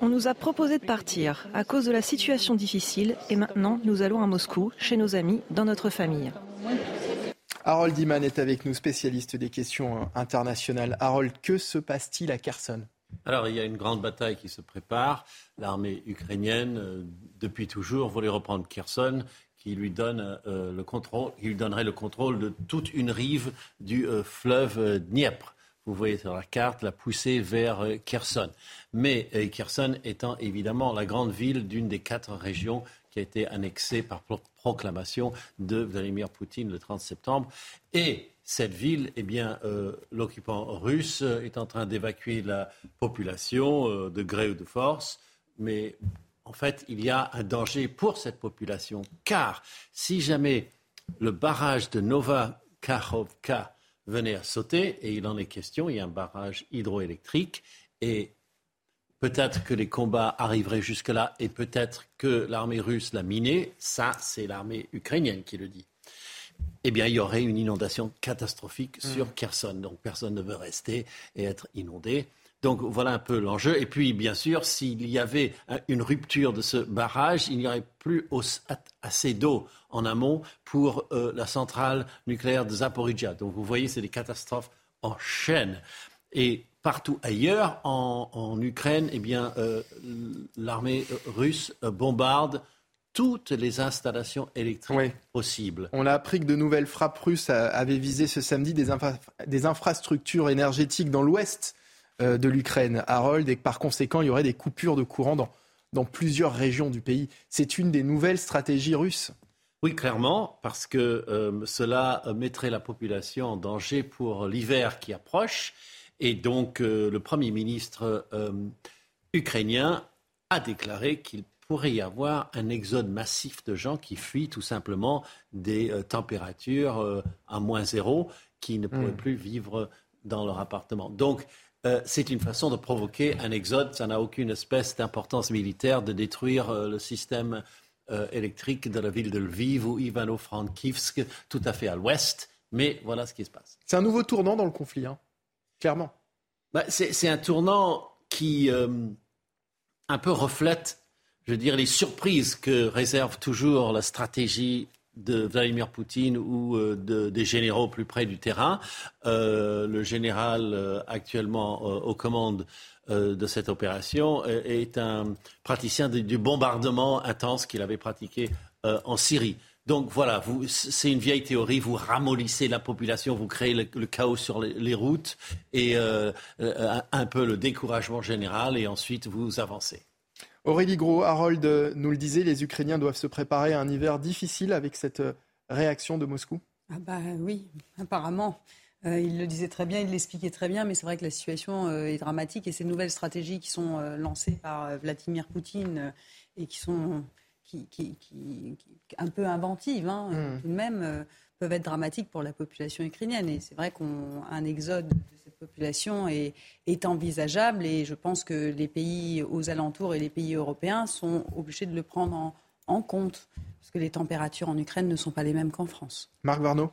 S35: On nous a proposé de partir à cause de la situation difficile et maintenant nous allons à Moscou, chez nos amis, dans notre famille.
S1: Harold Iman est avec nous, spécialiste des questions internationales. Harold, que se passe-t-il à Kherson?
S36: Alors, il y a une grande bataille qui se prépare. L'armée ukrainienne, euh, depuis toujours, voulait reprendre Kherson qui lui, donne, euh, qui lui donnerait le contrôle de toute une rive du euh, fleuve euh, Dniepr. Vous voyez sur la carte la poussée vers Kherson. Mais Kherson étant évidemment la grande ville d'une des quatre régions qui a été annexée par proclamation de Vladimir Poutine le 30 septembre. Et cette ville, eh bien, l'occupant russe est en train d'évacuer la population de gré ou de force, mais en fait, il y a un danger pour cette population, car si jamais le barrage de Nova Kakhovka venait à sauter, et il en est question, il y a un barrage hydroélectrique, et peut-être que les combats arriveraient jusque-là, et peut-être que l'armée russe l'a miné, ça c'est l'armée ukrainienne qui le dit. Eh bien, il y aurait une inondation catastrophique sur mmh. Kherson. Donc, personne ne veut rester et être inondé. Donc voilà un peu l'enjeu. Et puis, bien sûr, s'il y avait une rupture de ce barrage, il n'y aurait plus assez d'eau en amont pour euh, la centrale nucléaire de Zaporizhia. Donc vous voyez, c'est des catastrophes en chaîne. Et partout ailleurs, en, Ukraine, eh bien, euh, l'armée russe bombarde toutes les installations électriques possibles.
S1: On a appris que de nouvelles frappes russes avaient visé ce samedi des infrastructures énergétiques dans l'ouest euh, de l'Ukraine, Harold, et que par conséquent, il y aurait des coupures de courant dans, dans plusieurs régions du pays. C'est une des nouvelles stratégies russes.
S36: Oui, clairement, parce que euh, cela mettrait la population en danger pour l'hiver qui approche. Et donc, euh, le Premier ministre ukrainien a déclaré qu'il pourrait y avoir un exode massif de gens qui fuient tout simplement des températures à moins zéro, qui ne pourraient hmm. plus vivre dans leur appartement. Donc, euh, c'est une façon de provoquer un exode. Ça n'a aucune espèce d'importance militaire de détruire euh, le système euh, électrique de la ville de Lviv ou Ivano-Frankivsk, tout à fait à l'ouest. Mais voilà ce qui se passe.
S1: C'est un nouveau tournant dans le conflit, hein. clairement.
S36: Bah, c'est un tournant qui un peu reflète, je veux dire, les surprises que réserve toujours la stratégie de Vladimir Poutine ou euh, des généraux plus près du terrain. Euh, le général euh, actuellement aux commandes de cette opération est un praticien du bombardement intense qu'il avait pratiqué en Syrie. Donc voilà, c'est une vieille théorie, vous ramollissez la population, vous créez le, chaos sur les, routes et un peu le découragement général et ensuite vous avancez.
S1: Aurélie Gros, Harold nous le disait, les Ukrainiens doivent se préparer à un hiver difficile avec cette euh, réaction de Moscou
S4: ah bah oui, apparemment. Euh, il le disait très bien, il l'expliquait très bien, mais c'est vrai que la situation euh, est dramatique et ces nouvelles stratégies qui sont lancées par Vladimir Poutine et qui sont qui, qui, un peu inventives, hein, mmh. tout de même, peuvent être dramatiques pour la population ukrainienne. Et c'est vrai qu'un exode de population est, est, envisageable et je pense que les pays aux alentours et les pays européens sont obligés de le prendre en, en compte, parce que les températures en Ukraine ne sont pas les mêmes qu'en France.
S1: Marc Varnaud?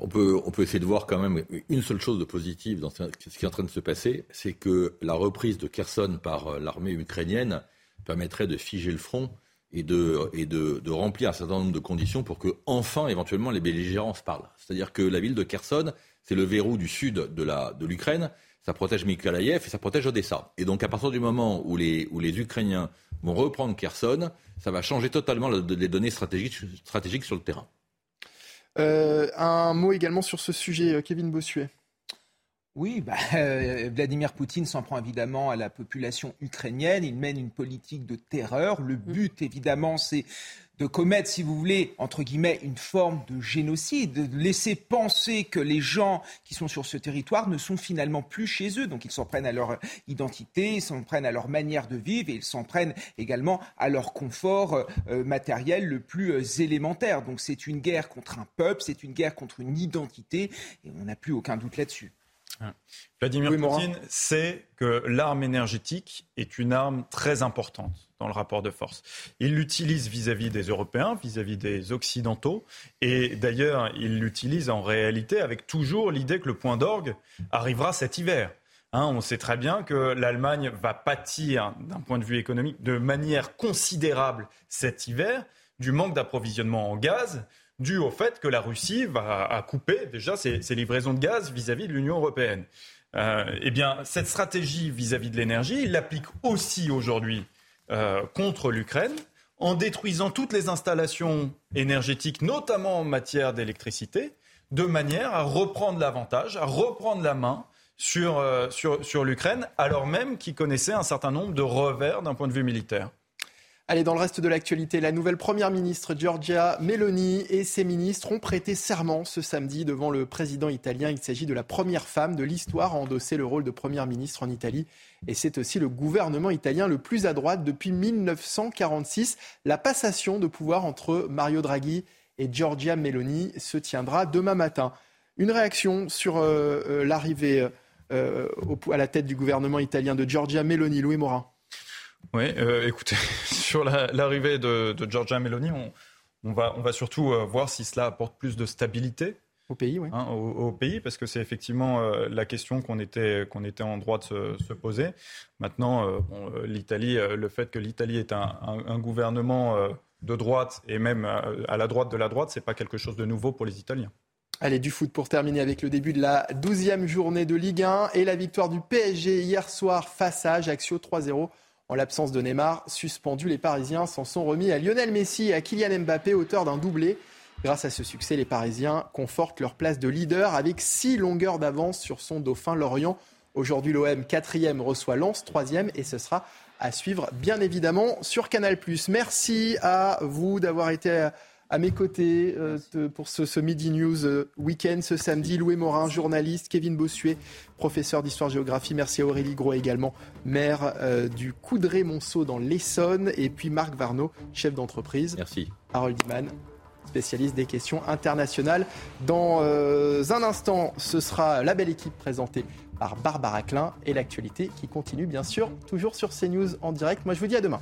S21: On peut, on peut essayer de voir quand même une seule chose de positive dans ce qui est en train de se passer, c'est que la reprise de Kherson par euh, l'armée ukrainienne permettrait de figer le front et de, et de, de, remplir un certain nombre de conditions pour que, enfin, éventuellement, les belligérants se parlent. C'est-à-dire que la ville de Kherson, c'est le verrou du sud de l'Ukraine, de ça protège Mykolaiv et ça protège Odessa. Et donc, à partir du moment où les, où les Ukrainiens vont reprendre Kherson, ça va changer totalement les données stratégiques, stratégiques sur le terrain.
S1: Euh, un mot également sur ce sujet, euh, Kevin Bossuet.
S11: Oui, bah, euh, Vladimir Poutine s'en prend évidemment à la population ukrainienne. Il mène une politique de terreur. Le but, évidemment, c'est de commettre, si vous voulez, entre guillemets, une forme de génocide, de laisser penser que les gens qui sont sur ce territoire ne sont finalement plus chez eux. Donc ils s'en prennent à leur identité, ils s'en prennent à leur manière de vivre et ils s'en prennent également à leur confort euh, matériel le plus euh, élémentaire. Donc c'est une guerre contre un peuple, c'est une guerre contre une identité et on n'a plus aucun doute là-dessus.
S2: Vladimir Poutine sait que l'arme énergétique est une arme très importante dans le rapport de force. Il l'utilise vis-à-vis des Européens, vis-à-vis des Occidentaux, et d'ailleurs, il l'utilise en réalité avec toujours l'idée que le point d'orgue arrivera cet hiver. Hein, on sait très bien que l'Allemagne va pâtir d'un point de vue économique de manière considérable cet hiver du manque d'approvisionnement en gaz, dû au fait que la Russie va couper déjà ses, livraisons de gaz vis-à-vis de l'Union européenne. Euh, eh bien, cette stratégie vis-à-vis de l'énergie, il l'applique aussi aujourd'hui euh, contre l'Ukraine en détruisant toutes les installations énergétiques, notamment en matière d'électricité, de manière à reprendre l'avantage, à reprendre la main sur, euh, sur, sur l'Ukraine, alors même qu'il connaissait un certain nombre de revers d'un point de vue militaire.
S1: Allez, dans le reste de l'actualité, la nouvelle première ministre Giorgia Meloni et ses ministres ont prêté serment ce samedi devant le président italien. Il s'agit de la première femme de l'histoire à endosser le rôle de première ministre en Italie. Et c'est aussi le gouvernement italien le plus à droite depuis 1946. La passation de pouvoir entre Mario Draghi et Giorgia Meloni se tiendra demain matin. Une réaction sur euh, euh, l'arrivée euh, à la tête du gouvernement italien de Giorgia Meloni, Louis Morin.
S2: Oui, euh, écoutez, sur l'arrivée de, de, Giorgia Meloni, on, va, on va surtout euh, voir si cela apporte plus de stabilité.
S1: Au pays, oui.
S2: Hein, au, pays, parce que c'est effectivement euh, la question qu'on était, qu'on était en droit de se, poser. Maintenant, l'Italie, le fait que l'Italie est un, un, gouvernement de droite et même à la droite de la droite, c'est pas quelque chose de nouveau pour les Italiens.
S1: Allez, du foot pour terminer avec le début de la 12e journée de Ligue 1 et la victoire du PSG hier soir face à Ajaccio 3-0 en l'absence de Neymar, suspendu, les Parisiens s'en sont remis à Lionel Messi et à Kylian Mbappé, auteur d'un doublé. Grâce à ce succès, les Parisiens confortent leur place de leader avec six longueurs d'avance sur son dauphin Lorient. Aujourd'hui, l'OM 4e reçoit Lens 3e et ce sera à suivre bien évidemment sur Canal+. Merci à vous d'avoir été à mes côtés euh, pour ce, Midi News euh, Week-end ce samedi. Louis Morin, journaliste, Kevin Bossuet, professeur d'histoire-géographie. Merci à Aurélie Gros également, maire euh, du Coudray-Monceau dans l'Essonne. Et puis Marc Varnaud, chef d'entreprise.
S21: Merci.
S1: Harold Iman, spécialiste des questions internationales. Dans un instant, ce sera la belle équipe présentée par Barbara Klein et l'actualité qui continue bien sûr toujours sur CNews en direct. Moi je vous dis à demain.